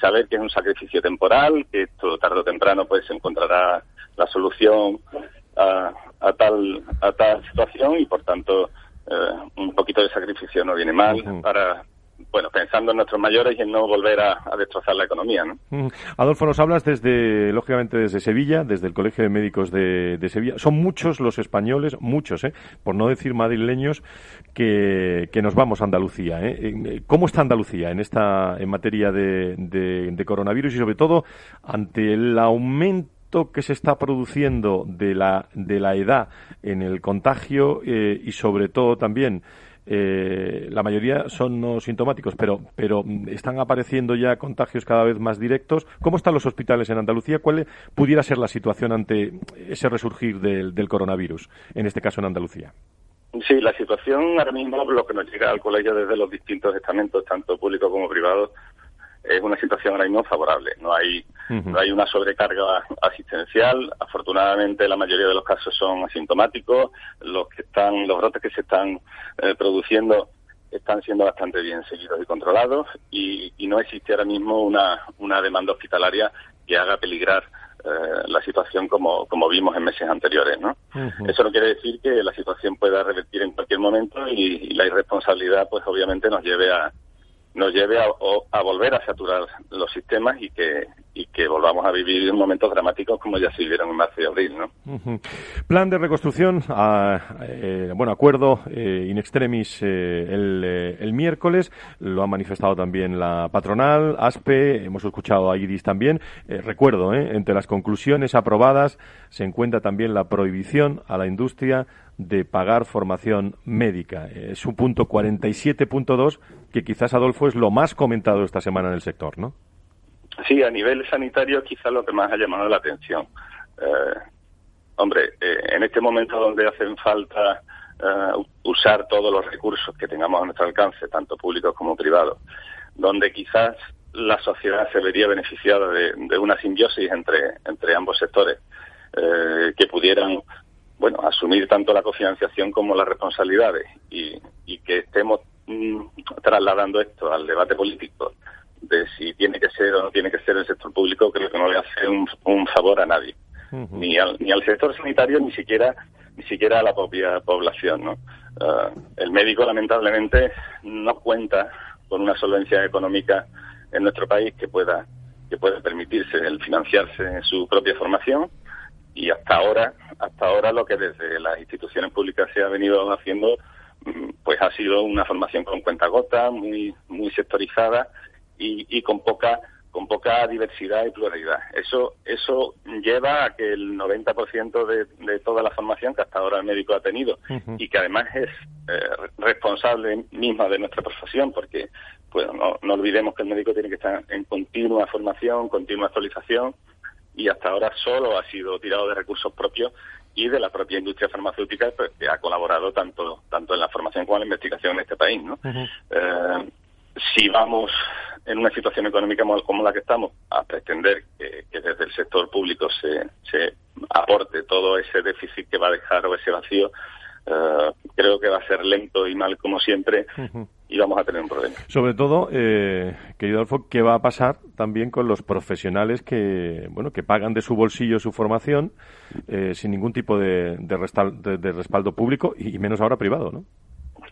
Speaker 12: saber que es un sacrificio temporal, que esto tarde o temprano pues se encontrará la solución a, tal a tal situación y por tanto eh, un poquito de sacrificio no viene mal para bueno, pensando en nuestros mayores y en no volver a, destrozar la economía. ¿no?
Speaker 2: Adolfo, nos hablas desde, lógicamente, desde Sevilla, desde el Colegio de Médicos de, Sevilla. Son muchos los españoles, muchos, ¿eh? por no decir madrileños, que, nos vamos a Andalucía. ¿eh? eh ¿Cómo está Andalucía en esta en materia de, de coronavirus y, sobre todo, ante el aumento que se está produciendo de la, de la edad en el contagio eh, y sobre todo también eh, la mayoría son no sintomáticos, pero, pero están apareciendo ya contagios cada vez más directos. ¿Cómo están los hospitales en Andalucía? ¿Cuál pudiera ser la situación ante ese resurgir del, coronavirus, en este caso en Andalucía?
Speaker 12: Sí, la situación ahora mismo, lo que nos llega al colegio desde los distintos estamentos, tanto públicos como privados, es una situación ahora mismo favorable. No hay, no hay una sobrecarga asistencial. Afortunadamente, la mayoría de los casos son asintomáticos. Los que están, los brotes que se están eh, produciendo están siendo bastante bien seguidos y controlados y, no existe ahora mismo una, una demanda hospitalaria que haga peligrar eh, la situación como, como vimos en meses anteriores, ¿no? Eso no quiere decir que la situación pueda revertir en cualquier momento y la irresponsabilidad, pues obviamente nos lleve a, nos lleve a, volver a saturar los sistemas y que, y que volvamos a vivir momentos dramáticos como ya se vivieron en marzo y abril. ¿no?
Speaker 2: Plan de reconstrucción, eh, bueno, acuerdo eh, in extremis eh, el, el, miércoles, lo ha manifestado también la patronal, ASPE, hemos escuchado a IDIS también. recuerdo, entre las conclusiones aprobadas se encuentra también la prohibición a la industria de pagar formación médica. Es un punto 47.2 que quizás, Adolfo, es lo más comentado esta semana en el sector, ¿no?
Speaker 12: Sí, a nivel sanitario quizás lo que más ha llamado la atención. Eh, hombre, eh, en este momento donde hacen falta eh, usar todos los recursos que tengamos a nuestro alcance, tanto públicos como privados, donde quizás la sociedad se vería beneficiada de, de una simbiosis entre, entre ambos sectores, que pudieran bueno, asumir tanto la cofinanciación como las responsabilidades y, que estemos mm, trasladando esto al debate político de si tiene que ser o no tiene que ser el sector público, creo que no le hace un, favor a nadie, ni, al, ni al sector sanitario, ni siquiera ni siquiera a la propia población. ¿no? Ah, el médico, lamentablemente, no cuenta con una solvencia económica en nuestro país que pueda que pueda permitirse el financiarse en su propia formación y hasta ahora hasta ahora lo que desde las instituciones públicas se ha venido haciendo mm, pues ha sido una formación con cuenta gota muy muy sectorizada y, con poca con poca diversidad y pluralidad. Eso eso lleva a que el 90% de, de toda la formación que hasta ahora el médico ha tenido y que además es eh, responsable misma de nuestra profesión, porque pues no, no olvidemos que el médico tiene que estar en continua formación, continua actualización y hasta ahora solo ha sido tirado de recursos propios y de la propia industria farmacéutica pues, que ha colaborado tanto tanto en la formación como en la investigación en este país. ¿no? Eh, si vamos en una situación económica como la que estamos a pretender que, desde el sector público se, se aporte todo ese déficit que va a dejar o ese vacío, eh, creo que va a ser lento y mal como siempre y vamos a tener un problema.
Speaker 2: Sobre todo, eh, querido Adolfo, ¿qué va a pasar también con los profesionales que, bueno, que pagan de su bolsillo su formación eh, sin ningún tipo de, de, respaldo público y menos ahora privado, ¿no?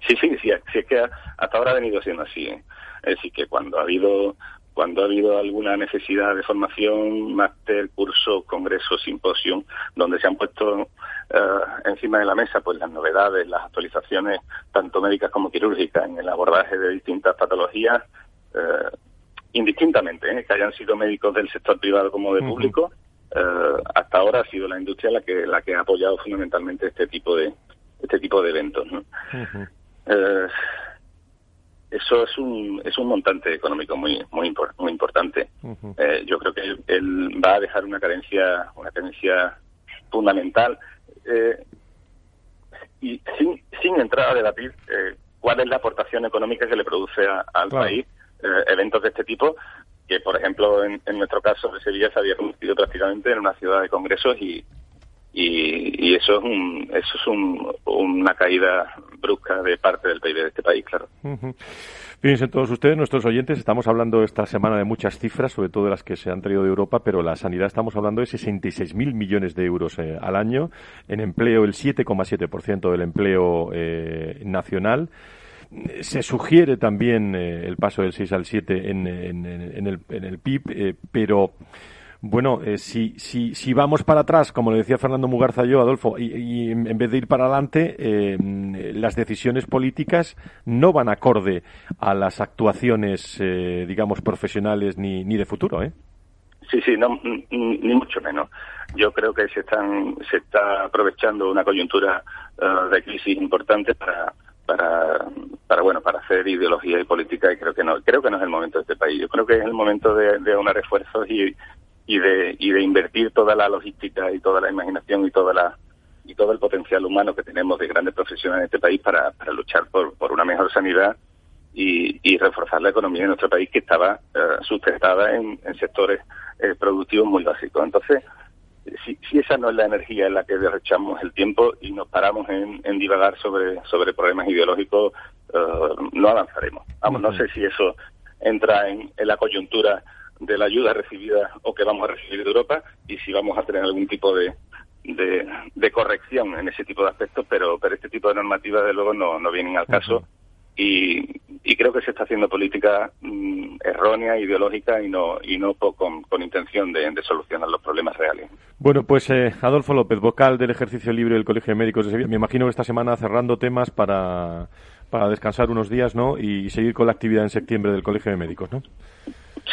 Speaker 12: Sí, sí, sí, sí, es que hasta ahora ha venido siendo así. ¿eh? Es decir, que cuando ha habido cuando ha habido alguna necesidad de formación, máster, curso, congreso, simposio, donde se han puesto eh, encima de la mesa pues las novedades, las actualizaciones, tanto médicas como quirúrgicas, en el abordaje de distintas patologías, eh, indistintamente, ¿eh? que hayan sido médicos del sector privado como de público, hasta ahora ha sido la industria la que la que ha apoyado fundamentalmente este tipo de este tipo de eventos. ¿no? Eso es un es un montante económico muy muy muy importante. eh, yo creo que él, va a dejar una carencia una carencia fundamental. Eh, y sin, sin entrar a debatir eh, cuál es la aportación económica que le produce al país eh, eventos de este tipo que por ejemplo en, en, nuestro caso de Sevilla se había convertido prácticamente en una ciudad de congresos y y, eso es un, eso es un, una caída brusca de parte del PIB de este país, claro.
Speaker 2: Fíjense todos ustedes, nuestros oyentes, estamos hablando esta semana de muchas cifras, sobre todo de las que se han traído de Europa, pero la sanidad estamos hablando de 66.000 millones de euros eh, al año, en empleo el 7,7% del empleo eh, nacional. se sugiere también el paso del 6 al 7 en, el, en el PIB, pero bueno, eh, si, si, si vamos para atrás, como le decía Fernando Mugarza yo, Adolfo, y, en vez de ir para adelante, eh, las decisiones políticas no van acorde a las actuaciones, eh, digamos, profesionales ni, ni de futuro, ¿eh?
Speaker 12: Sí, sí, no, ni mucho menos. Yo creo que se están se está aprovechando una coyuntura de crisis importante para para, para bueno para hacer ideología y política y creo que no creo que no es el momento de este país yo creo que es el momento de, de unos refuerzos y, y de, y de invertir toda la logística y toda la imaginación y toda la y todo el potencial humano que tenemos de grandes profesionales en este país para, para luchar por, por una mejor sanidad y, y reforzar la economía de nuestro país que estaba eh, sustentada en, en sectores eh, productivos muy básicos. Entonces, si, si, esa no es la energía en la que derrochamos el tiempo y nos paramos en, en divagar sobre, sobre problemas ideológicos, eh, no avanzaremos. Vamos, no sé si eso entra en, en la coyuntura de la ayuda recibida o que vamos a recibir de Europa y si vamos a tener algún tipo de, de, corrección en ese tipo de aspectos, pero, pero este tipo de normativas, de luego, no, no vienen al caso. Y, y, creo que se está haciendo política mm, errónea, ideológica y no, y no con, con intención de, solucionar los problemas reales.
Speaker 2: Bueno, pues eh, Adolfo López, vocal del Ejercicio Libre del Colegio de Médicos de Sevilla, me imagino que esta semana cerrando temas para, para descansar unos días ¿no? y seguir con la actividad en septiembre del Colegio de Médicos, ¿no?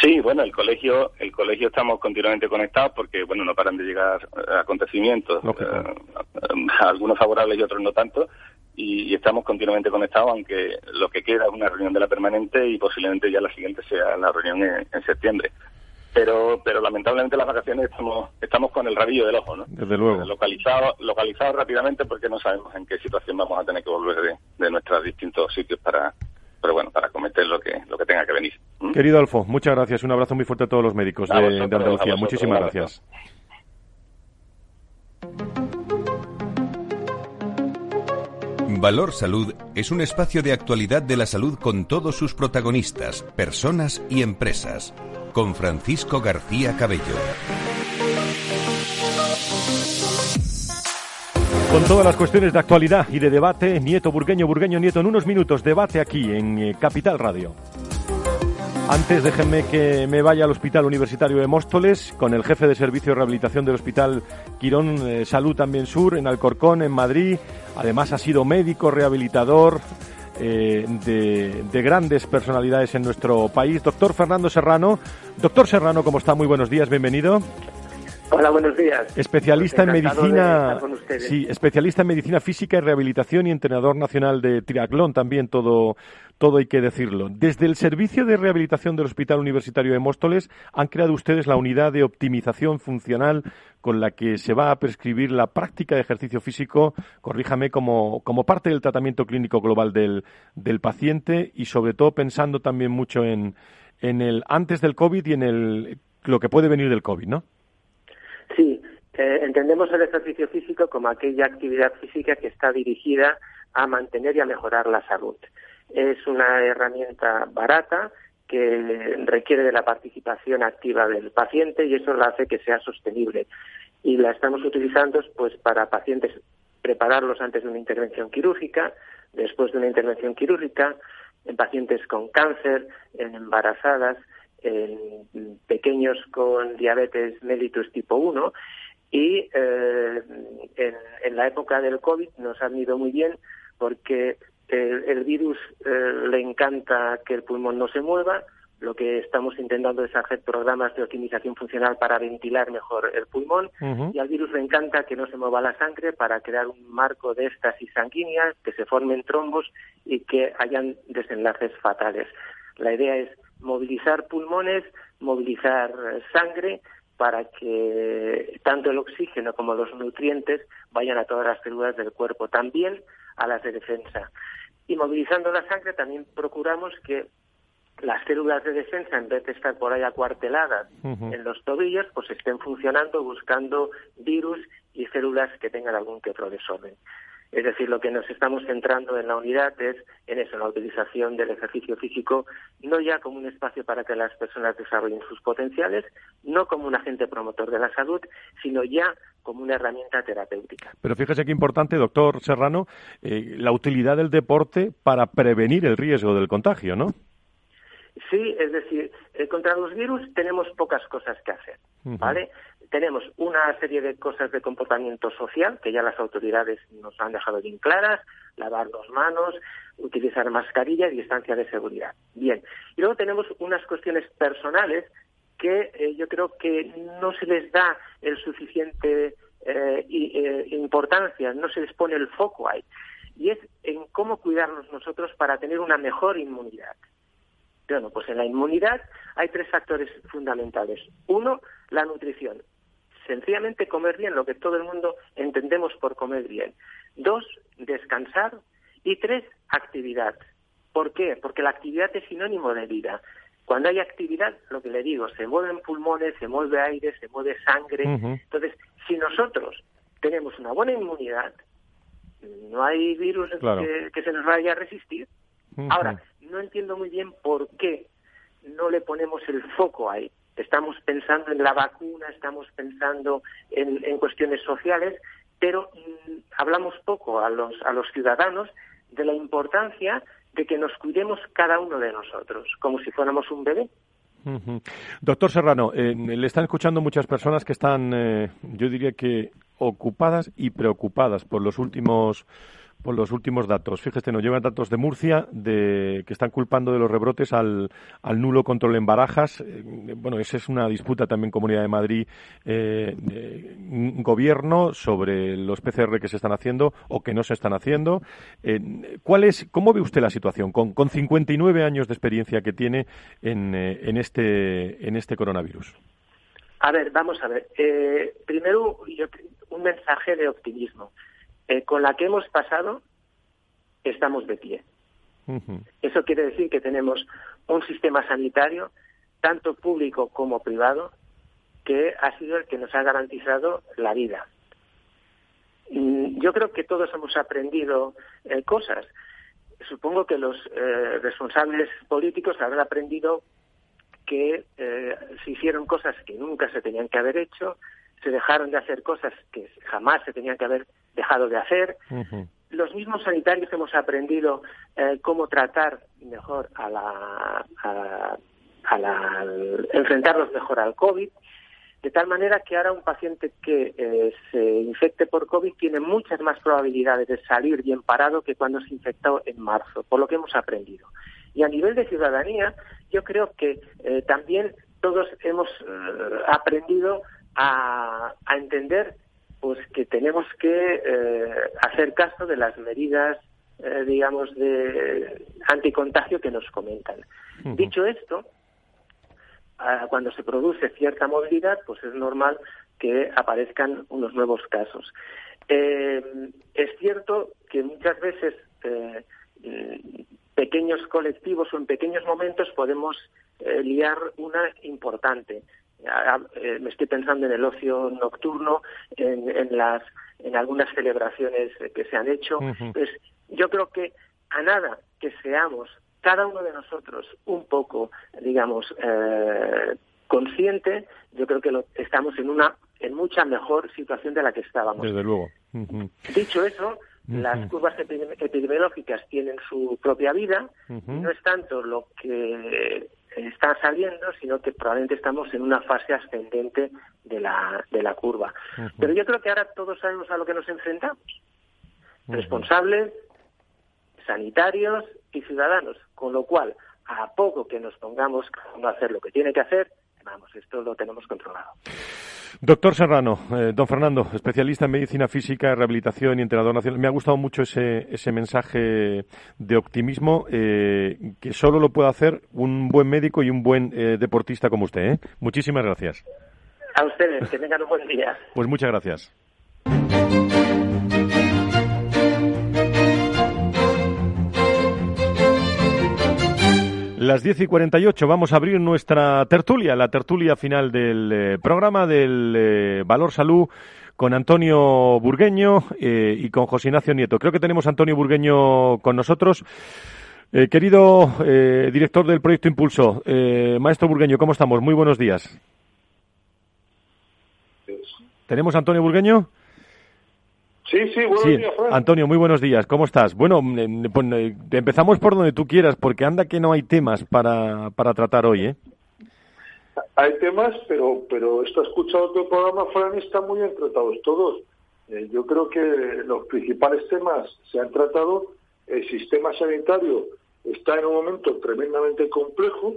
Speaker 12: Sí, bueno, el colegio, el colegio estamos continuamente conectados porque, bueno, no paran de llegar acontecimientos, eh, algunos favorables y otros no tanto, y, estamos continuamente conectados, aunque lo que queda es una reunión de la permanente y posiblemente ya la siguiente sea la reunión en, septiembre. Pero, pero lamentablemente las vacaciones estamos, estamos con el rabillo del ojo, ¿no?
Speaker 2: Desde luego.
Speaker 12: Localizado, localizado rápidamente porque no sabemos en qué situación vamos a tener que volver de, de nuestros distintos sitios para, pero bueno, para cometer lo que, lo que tenga que venir.
Speaker 2: ¿Mm? Querido Alfo, muchas gracias. Un abrazo muy fuerte a todos los médicos de, Andalucía. Muchísimas gracias.
Speaker 1: Valor Salud es un espacio de actualidad de la salud con todos sus protagonistas, personas y empresas. Con Francisco García Cabello.
Speaker 2: Con todas las cuestiones de actualidad y de debate, Nieto Burgueño, Burgueño Nieto, en unos minutos, debate aquí en eh, Capital Radio. Antes déjenme que me vaya al Hospital Universitario de Móstoles con el jefe de servicio de rehabilitación del Hospital Quirón eh, Salud también Sur en Alcorcón, en Madrid. Además ha sido médico, rehabilitador eh, de, de, grandes personalidades en nuestro país. Doctor Fernando Serrano. Doctor Serrano, ¿cómo está? Muy buenos días, bienvenido.
Speaker 13: Hola, buenos días.
Speaker 2: Especialista en medicina, sí, especialista en medicina física y rehabilitación y entrenador nacional de triatlón también todo todo hay que decirlo. Desde el servicio de rehabilitación del Hospital Universitario de Móstoles han creado ustedes la unidad de optimización funcional con la que se va a prescribir la práctica de ejercicio físico, corríjame, como, como parte del tratamiento clínico global del, del paciente y sobre todo pensando también mucho en, en el antes del COVID y en el, lo que puede venir del COVID, ¿no?
Speaker 13: Sí, eh, entendemos el ejercicio físico como aquella actividad física que está dirigida a mantener y a mejorar la salud. Es una herramienta barata que requiere de la participación activa del paciente y eso la hace que sea sostenible. Y la estamos utilizando pues para pacientes prepararlos antes de una intervención quirúrgica, después de una intervención quirúrgica, en pacientes con cáncer, en embarazadas, en pequeños con diabetes mellitus tipo 1 y eh, en, la época del COVID nos han ido muy bien porque el, virus eh, le encanta que el pulmón no se mueva, lo que estamos intentando es hacer programas de optimización funcional para ventilar mejor el pulmón. Y al virus le encanta que no se mueva la sangre para crear un marco de éstasis sanguínea, que se formen trombos y que hayan desenlaces fatales. La idea es movilizar pulmones, movilizar eh, sangre para que tanto el oxígeno como los nutrientes vayan a todas las células del cuerpo, también a las de defensa. Y movilizando la sangre también procuramos que las células de defensa, en vez de estar por ahí acuarteladas en los tobillos, pues estén funcionando buscando virus y células que tengan algún que otro desorden. Es decir, lo que nos estamos centrando en la unidad es en eso, en la utilización del ejercicio físico, no ya como un espacio para que las personas desarrollen sus potenciales, no como un agente promotor de la salud, sino ya como una herramienta terapéutica.
Speaker 2: Pero fíjese qué importante, doctor Serrano, eh, la utilidad del deporte para prevenir el riesgo del contagio, ¿no?
Speaker 13: Sí, es decir, eh, contra los virus tenemos pocas cosas que hacer, ¿vale? Tenemos una serie de cosas de comportamiento social que ya las autoridades nos han dejado bien claras, lavar las manos, utilizar mascarilla y distancia de seguridad. Bien, y luego tenemos unas cuestiones personales que eh, yo creo que no se les da el suficiente eh, importancia, no se les pone el foco ahí, y es en cómo cuidarnos nosotros para tener una mejor inmunidad. Bueno, pues en la inmunidad hay tres factores fundamentales. Uno, la nutrición. Sencillamente comer bien, lo que todo el mundo entendemos por comer bien. Dos, descansar. Y tres, actividad. ¿Por qué? Porque la actividad es sinónimo de vida. Cuando hay actividad, lo que le digo, se mueven pulmones, se mueve aire, se mueve sangre. Entonces, si nosotros tenemos una buena inmunidad, no hay virus que, se nos vaya a resistir. Ahora, no entiendo muy bien por qué no le ponemos el foco ahí. Estamos pensando en la vacuna, estamos pensando en, cuestiones sociales, pero mm, hablamos poco a los, a los ciudadanos de la importancia de que nos cuidemos cada uno de nosotros, como si fuéramos un bebé.
Speaker 2: Doctor Serrano, eh, le están escuchando muchas personas que están, eh, yo diría que ocupadas y preocupadas por los últimos por los últimos datos. Fíjese, nos llevan datos de Murcia de que están culpando de los rebrotes al, al nulo control en barajas. Eh, bueno, esa es una disputa también Comunidad de Madrid eh, gobierno sobre los PCR que se están haciendo o que no se están haciendo. Eh, ¿Cuál es, cómo ve usted la situación con, con 59 años de experiencia que tiene en, eh, en este en este coronavirus?
Speaker 13: A ver, vamos a ver. primero, un mensaje de optimismo. Eh, con la que hemos pasado, estamos de pie. Eso quiere decir que tenemos un sistema sanitario, tanto público como privado, que ha sido el que nos ha garantizado la vida. Yo creo que todos hemos aprendido eh, cosas. Supongo que los eh, responsables políticos habrán aprendido que se hicieron cosas que nunca se tenían que haber hecho, se dejaron de hacer cosas que jamás se tenían que haber dejado de hacer. Los mismos sanitarios hemos aprendido eh, cómo tratar mejor a la, a, la, enfrentarnos mejor al COVID, de tal manera que ahora un paciente que eh, se infecte por COVID tiene muchas más probabilidades de salir bien parado que cuando se infectó en marzo, por lo que hemos aprendido. Y a nivel de ciudadanía, yo creo que eh, también todos hemos aprendido a, entender pues que tenemos que eh, hacer caso de las medidas eh, digamos de anticontagio que nos comentan. Dicho esto cuando se produce cierta movilidad pues es normal que aparezcan unos nuevos casos. Eh, es cierto que muchas veces pequeños colectivos o en pequeños momentos podemos liar una importante eh, me estoy pensando en el ocio nocturno, en, las, en algunas celebraciones que se han hecho. Pues yo creo que a nada que seamos cada uno de nosotros un poco, digamos, eh, consciente, yo creo que lo, estamos en una en mucha mejor situación de la que estábamos.
Speaker 2: Desde luego.
Speaker 13: Dicho eso, las curvas epidemiológicas tienen su propia vida, no es tanto lo que está saliendo, sino que probablemente estamos en una fase ascendente de la, de la curva. Pero yo creo que ahora todos sabemos a lo que nos enfrentamos. Responsables, sanitarios y ciudadanos. Con lo cual, a poco que nos pongamos a hacer lo que tiene que hacer, vamos, esto lo tenemos controlado.
Speaker 2: Doctor Serrano, eh, don Fernando, especialista en medicina física, rehabilitación y entrenador nacional. Me ha gustado mucho ese, ese mensaje de optimismo eh, que solo lo puede hacer un buen médico y un buen eh, deportista como usted. Muchísimas gracias.
Speaker 13: A ustedes, que tengan un buen día.
Speaker 2: Pues muchas gracias. Las 10 y 48 vamos a abrir nuestra tertulia, la tertulia final del eh, programa del eh, Valor Salud con Antonio Burgueño eh, y con José Ignacio Nieto. Creo que tenemos a Antonio Burgueño con nosotros. Querido director del proyecto Impulso, maestro Burgueño, ¿cómo estamos? Muy buenos días. ¿Tenemos a Antonio Burgueño?
Speaker 14: Sí, sí, buenos días,
Speaker 2: Antonio, muy buenos días. ¿Cómo estás? Bueno, empezamos por donde tú quieras, porque anda que no hay temas para, para tratar hoy, ¿eh?
Speaker 14: Hay temas, pero pero esto ha escuchado tu programa, Fran, están muy bien tratados todos. Eh, yo creo que los principales temas se han tratado. El sistema sanitario está en un momento tremendamente complejo,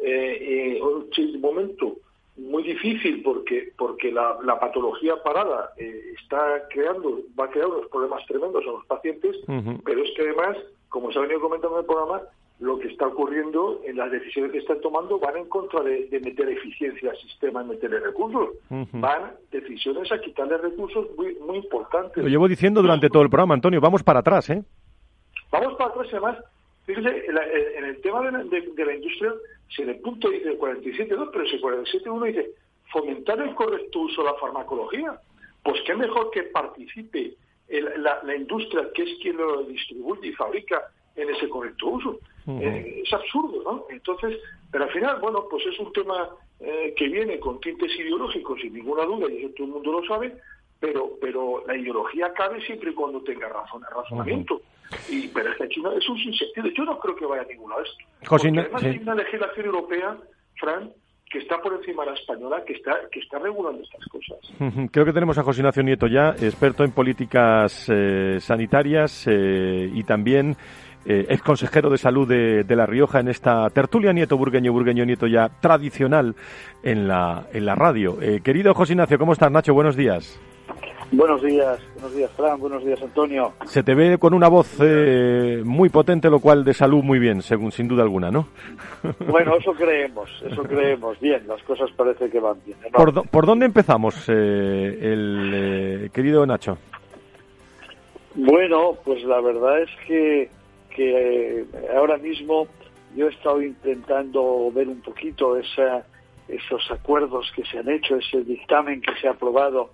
Speaker 14: eh, y un momento muy difícil porque porque la, patología parada eh, está creando va a crear unos problemas tremendos a los pacientes pero es que además como se ha venido comentando en el programa lo que está ocurriendo en las decisiones que están tomando van en contra de, meter eficiencia al sistema y meterle recursos. Van decisiones a quitarle recursos muy, muy importantes.
Speaker 2: Lo llevo diciendo durante todo el programa, Antonio. Vamos para atrás, ¿eh?
Speaker 14: Vamos para atrás, además. Fíjese, en, el tema de la, industria, si en el punto dice 47.2, pero si 47.1 dice fomentar el correcto uso de la farmacología, pues qué mejor que participe la, la industria, que es quien lo distribuye y fabrica en ese correcto uso. Eh, es absurdo, ¿no? Entonces, pero al final, bueno, pues es un tema eh, que viene con tintes ideológicos, sin ninguna duda, y eso todo el mundo lo sabe, pero pero la ideología cabe siempre y cuando tenga razón, razonamiento. Y, pero es que China es un sinsentido. Yo no creo que vaya a ningún lado esto. Porque además hay una legislación europea, Fran, que está por encima de la española, que está, que está regulando estas cosas.
Speaker 2: Creo que tenemos a José Ignacio Nieto ya, experto en políticas eh, sanitarias y también eh, ex consejero de salud de, La Rioja en esta tertulia Nieto Burgueño, Burgueño Nieto ya tradicional en la, en la radio. Eh, querido José Ignacio, ¿cómo estás, Nacho? Buenos días.
Speaker 15: Buenos días, buenos días, Fran, buenos días, Antonio.
Speaker 2: Se te ve con una voz eh, muy potente, lo cual de salud muy bien, según sin duda alguna, ¿no?
Speaker 15: Bueno, eso creemos, eso creemos. Bien, las cosas parece que van bien.
Speaker 2: ¿Por, ¿Por, dónde empezamos, el querido Nacho?
Speaker 15: Bueno, pues la verdad es que que ahora mismo yo he estado intentando ver un poquito esa, esos acuerdos que se han hecho, ese dictamen que se ha aprobado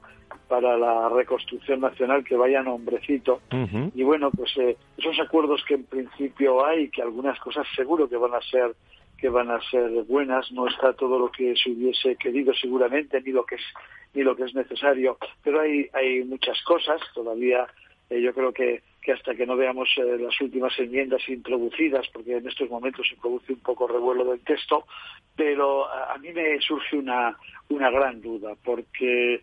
Speaker 15: para la reconstrucción nacional que vaya nombrecito. Y bueno, pues eh, esos acuerdos que en principio hay, que algunas cosas seguro que van a ser que van a ser buenas, no está todo lo que se hubiese querido seguramente, ni lo que es ni lo que es necesario, pero hay hay muchas cosas todavía eh, yo creo que, que, hasta que no veamos eh, las últimas enmiendas introducidas, porque en estos momentos se produce un poco revuelo del texto, pero a, mí me surge una, una gran duda, porque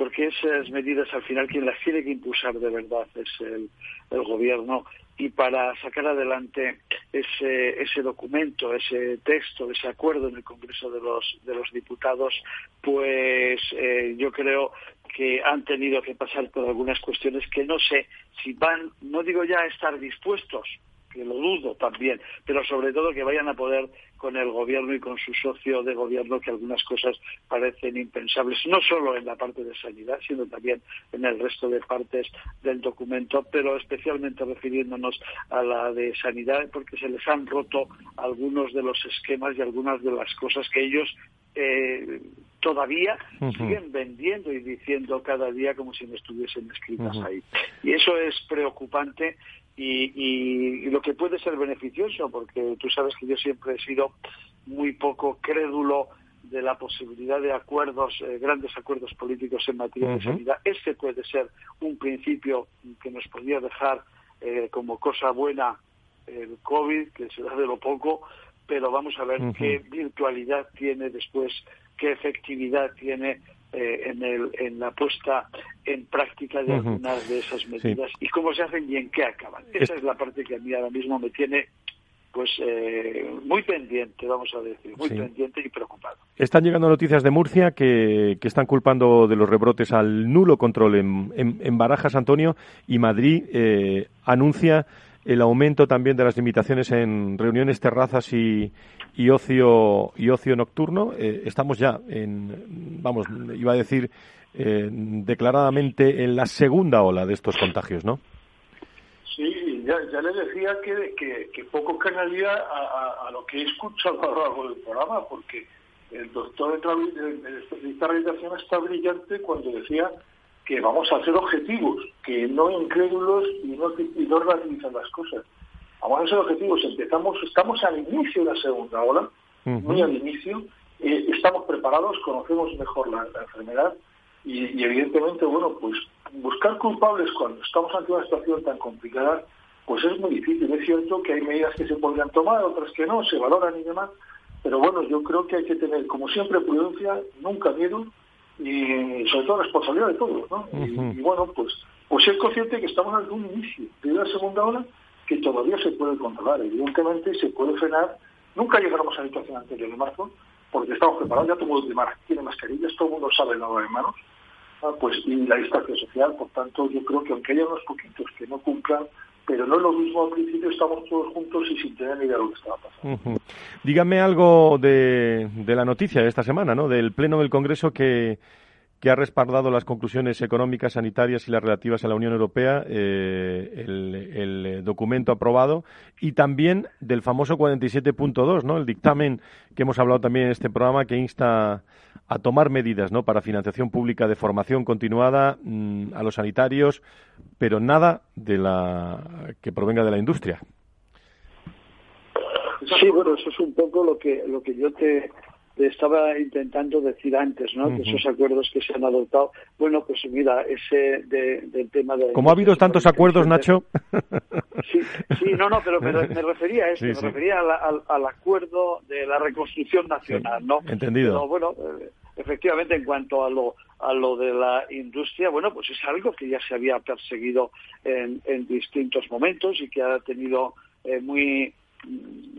Speaker 15: porque esas medidas al final quien las tiene que impulsar de verdad es el, el gobierno. Y para sacar adelante ese, documento, ese texto, ese acuerdo en el Congreso de los, de los Diputados, pues eh, yo creo que han tenido que pasar por algunas cuestiones que no sé si van, no digo ya estar dispuestos, que lo dudo también, pero sobre todo que vayan a poder con el gobierno y con su socio de gobierno que algunas cosas parecen impensables, no solo en la parte de sanidad, sino también en el resto de partes del documento, pero especialmente refiriéndonos a la de sanidad, porque se les han roto algunos de los esquemas y algunas de las cosas que ellos eh, todavía siguen vendiendo y diciendo cada día como si no estuviesen escritas ahí. Y eso es preocupante y, lo que puede ser beneficioso, porque tú sabes que yo siempre he sido muy poco crédulo de la posibilidad de acuerdos, eh, grandes acuerdos políticos en materia de sanidad. Este puede ser un principio que nos podría dejar eh, como cosa buena el COVID, que será de lo poco, pero vamos a ver qué virtualidad tiene después, qué efectividad tiene eh, en, el, en la puesta en práctica de algunas de esas medidas y cómo se hacen y en qué acaban. Esa es la parte que a mí ahora mismo me tiene pues eh, muy pendiente, vamos a decir, muy pendiente y preocupado.
Speaker 2: Están llegando noticias de Murcia que, que, están culpando de los rebrotes al nulo control en, en, Barajas, Antonio, y Madrid eh, anuncia el aumento también de las limitaciones en reuniones, terrazas y, y ocio y ocio nocturno. Eh, estamos ya en, vamos, iba a decir eh, declaradamente en la segunda ola de estos contagios, ¿no?
Speaker 14: Sí, ya, ya le decía que, que, poco canalía a, a, lo que he escuchado a lo largo del programa, porque el doctor de de rehabilitación está brillante cuando decía que vamos a ser objetivos, que no incrédulos y no, y no relativizan las cosas. Vamos a ser objetivos. Empezamos, estamos al inicio de la segunda ola, muy al inicio. Eh, estamos preparados, conocemos mejor la, enfermedad y, evidentemente, bueno, pues buscar culpables cuando estamos ante una situación tan complicada, pues es muy difícil. Es cierto que hay medidas que se podrían tomar, otras que no, se valoran y demás, pero bueno, yo creo que hay que tener, como siempre, prudencia, nunca miedo y sobre todo responsabilidad de todos, ¿no? y, bueno, pues, pues ser consciente que estamos ante un inicio de una segunda ola que todavía se puede controlar. Evidentemente se puede frenar. Nunca llegaremos a la situación anterior de marzo, porque estamos preparados, ya todo el mundo tiene mascarillas, todo el mundo sabe el lavado de manos, ah, pues y la distancia social, por tanto yo creo que aunque haya unos poquitos que no cumplan, pero no es lo mismo al principio, estamos todos juntos y sin tener ni idea de lo que estaba pasando.
Speaker 2: Dígame algo de, de la noticia de esta semana, ¿no? Del Pleno del Congreso que que ha respaldado las conclusiones económicas, sanitarias y las relativas a la Unión Europea, eh, el, eh, documento aprobado, y también del famoso 47.2, ¿no? el dictamen que hemos hablado también en este programa que insta a tomar medidas ¿no? para financiación pública de formación continuada mm, a los sanitarios, pero nada de la que provenga de la industria.
Speaker 15: Sí, bueno, eso es un poco lo que, lo que yo te, estaba intentando decir antes, ¿no? Que esos acuerdos que se han adoptado, bueno, pues mira, ese del tema de...
Speaker 2: Como ha habido tantos acuerdos, Nacho.
Speaker 15: Sí, sí, no, no, pero me, refería a esto, me refería al, acuerdo de la reconstrucción nacional, ¿no?
Speaker 2: Entendido.
Speaker 15: bueno, eh, efectivamente, en cuanto a lo, a lo de la industria, bueno, pues es algo que ya se había perseguido en, en distintos momentos y que ha tenido eh, muy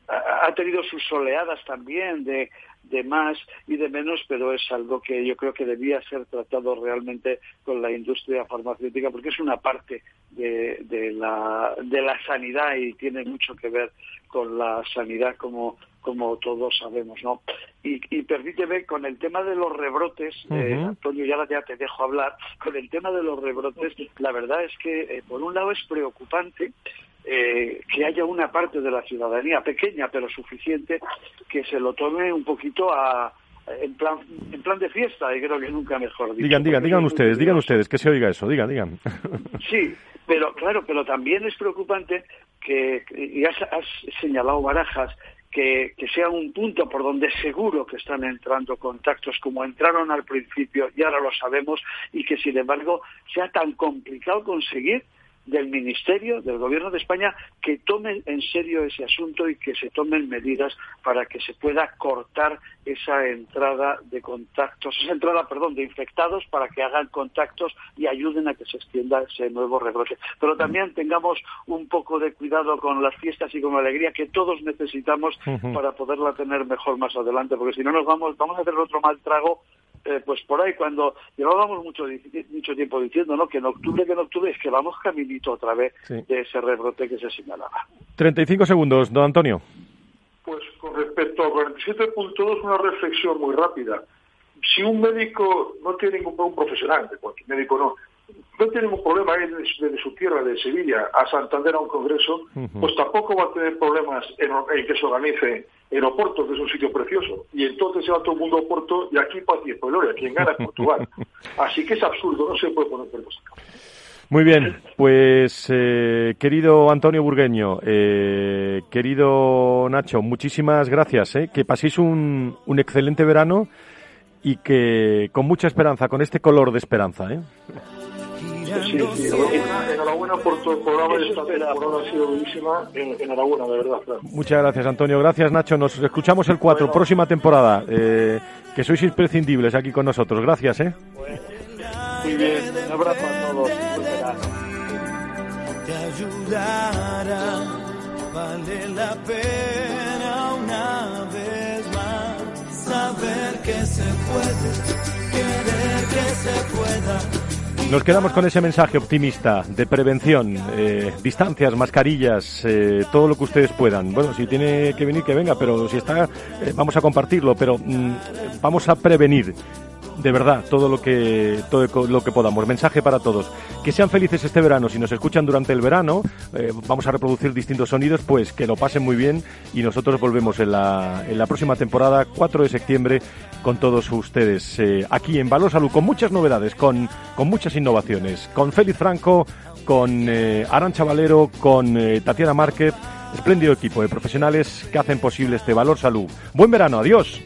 Speaker 15: ha tenido sus oleadas también de, de más y de menos, pero es algo que yo creo que debía ser tratado realmente con la industria farmacéutica porque es una parte de, de, la, de la sanidad y tiene mucho que ver con la sanidad como, como todos sabemos, ¿no? Y, y permíteme, con el tema de los rebrotes, eh, Antonio, ya, ya te dejo hablar, con el tema de los rebrotes, la verdad es que, eh, por un lado, es preocupante eh, que haya una parte de la ciudadanía pequeña pero suficiente que se lo tome un poquito a, en plan en plan de fiesta y creo que nunca mejor dicho.
Speaker 2: Digan, digan, digan ustedes, digan ustedes que se oiga eso, digan, digan.
Speaker 15: Sí, pero claro, pero también es preocupante que y has, señalado barajas que, que, sea un punto por donde seguro que están entrando contactos como entraron al principio y ahora lo sabemos y que sin embargo sea tan complicado conseguir del Ministerio, del Gobierno de España, que tomen en serio ese asunto y que se tomen medidas para que se pueda cortar esa entrada de contactos, esa entrada, perdón, de infectados para que hagan contactos y ayuden a que se extienda ese nuevo rebrote. Pero también tengamos un poco de cuidado con las fiestas y con la alegría que todos necesitamos para poderla tener mejor más adelante, porque si no nos vamos, vamos a hacer otro mal trago eh, pues por ahí cuando llevábamos mucho mucho tiempo diciendo no que en octubre que en octubre es que vamos caminito otra vez de ese rebrote que se señalaba.
Speaker 2: 35 segundos don Antonio.
Speaker 14: Pues con respecto a 47.2 una reflexión muy rápida. Si un médico no tiene ningún un profesional de cualquier médico no no tiene ningún problema ir desde su tierra, de Sevilla, a Santander a un congreso, pues tampoco va a tener problemas en, que se organice en Oporto, que es un sitio precioso. Y entonces se va todo el mundo a Oporto y aquí paz y gloria, quien gana es Portugal. Así que es absurdo, no se puede poner cosa.
Speaker 2: Muy bien, pues eh, querido Antonio Burgueño, eh, querido Nacho, muchísimas gracias. Eh, que paséis un, un excelente verano y que con mucha esperanza, con este color de esperanza. ¿eh?
Speaker 14: Sí, sí, enhorabuena, por tu programa y esta temporada ha sido buenísima. Enhorabuena, de verdad.
Speaker 2: Muchas gracias, Antonio. Gracias, Nacho. Nos escuchamos el 4, próxima temporada. Eh, que sois imprescindibles aquí con nosotros. Gracias, ¿eh?
Speaker 15: Muy bien, un abrazo a todos.
Speaker 16: Te ayudará, vale la pena una vez más saber que se puede, querer que se pueda
Speaker 2: nos quedamos con ese mensaje optimista de prevención, eh, distancias, mascarillas, eh, todo lo que ustedes puedan. Bueno, si tiene que venir, que venga, pero si está, eh, vamos a compartirlo, pero mm, vamos a prevenir de verdad, todo lo que todo lo que podamos. Mensaje para todos. Que sean felices este verano. Si nos escuchan durante el verano, eh, vamos a reproducir distintos sonidos, pues que lo pasen muy bien y nosotros volvemos en la, en la próxima temporada, 4 de septiembre, con todos ustedes eh, aquí en Valor Salud, con muchas novedades, con, con muchas innovaciones, con Félix Franco, con eh, Arancha Valero, con Tatiana Márquez, espléndido equipo de profesionales que hacen posible este Valor Salud. Buen verano, adiós.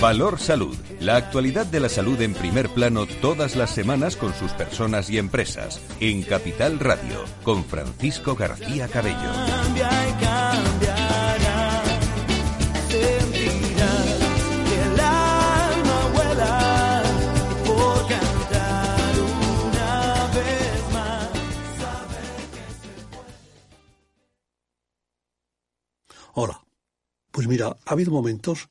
Speaker 1: Valor Salud. La actualidad de la salud en primer plano todas las semanas con sus personas y empresas. En Capital Radio, con Francisco García Cabello.
Speaker 17: Hola. Pues mira, ha habido momentos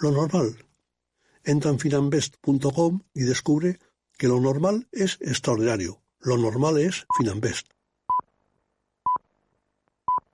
Speaker 17: lo normal. Entra en finambest.com y descubre que lo normal es extraordinario. Lo normal es Finambest.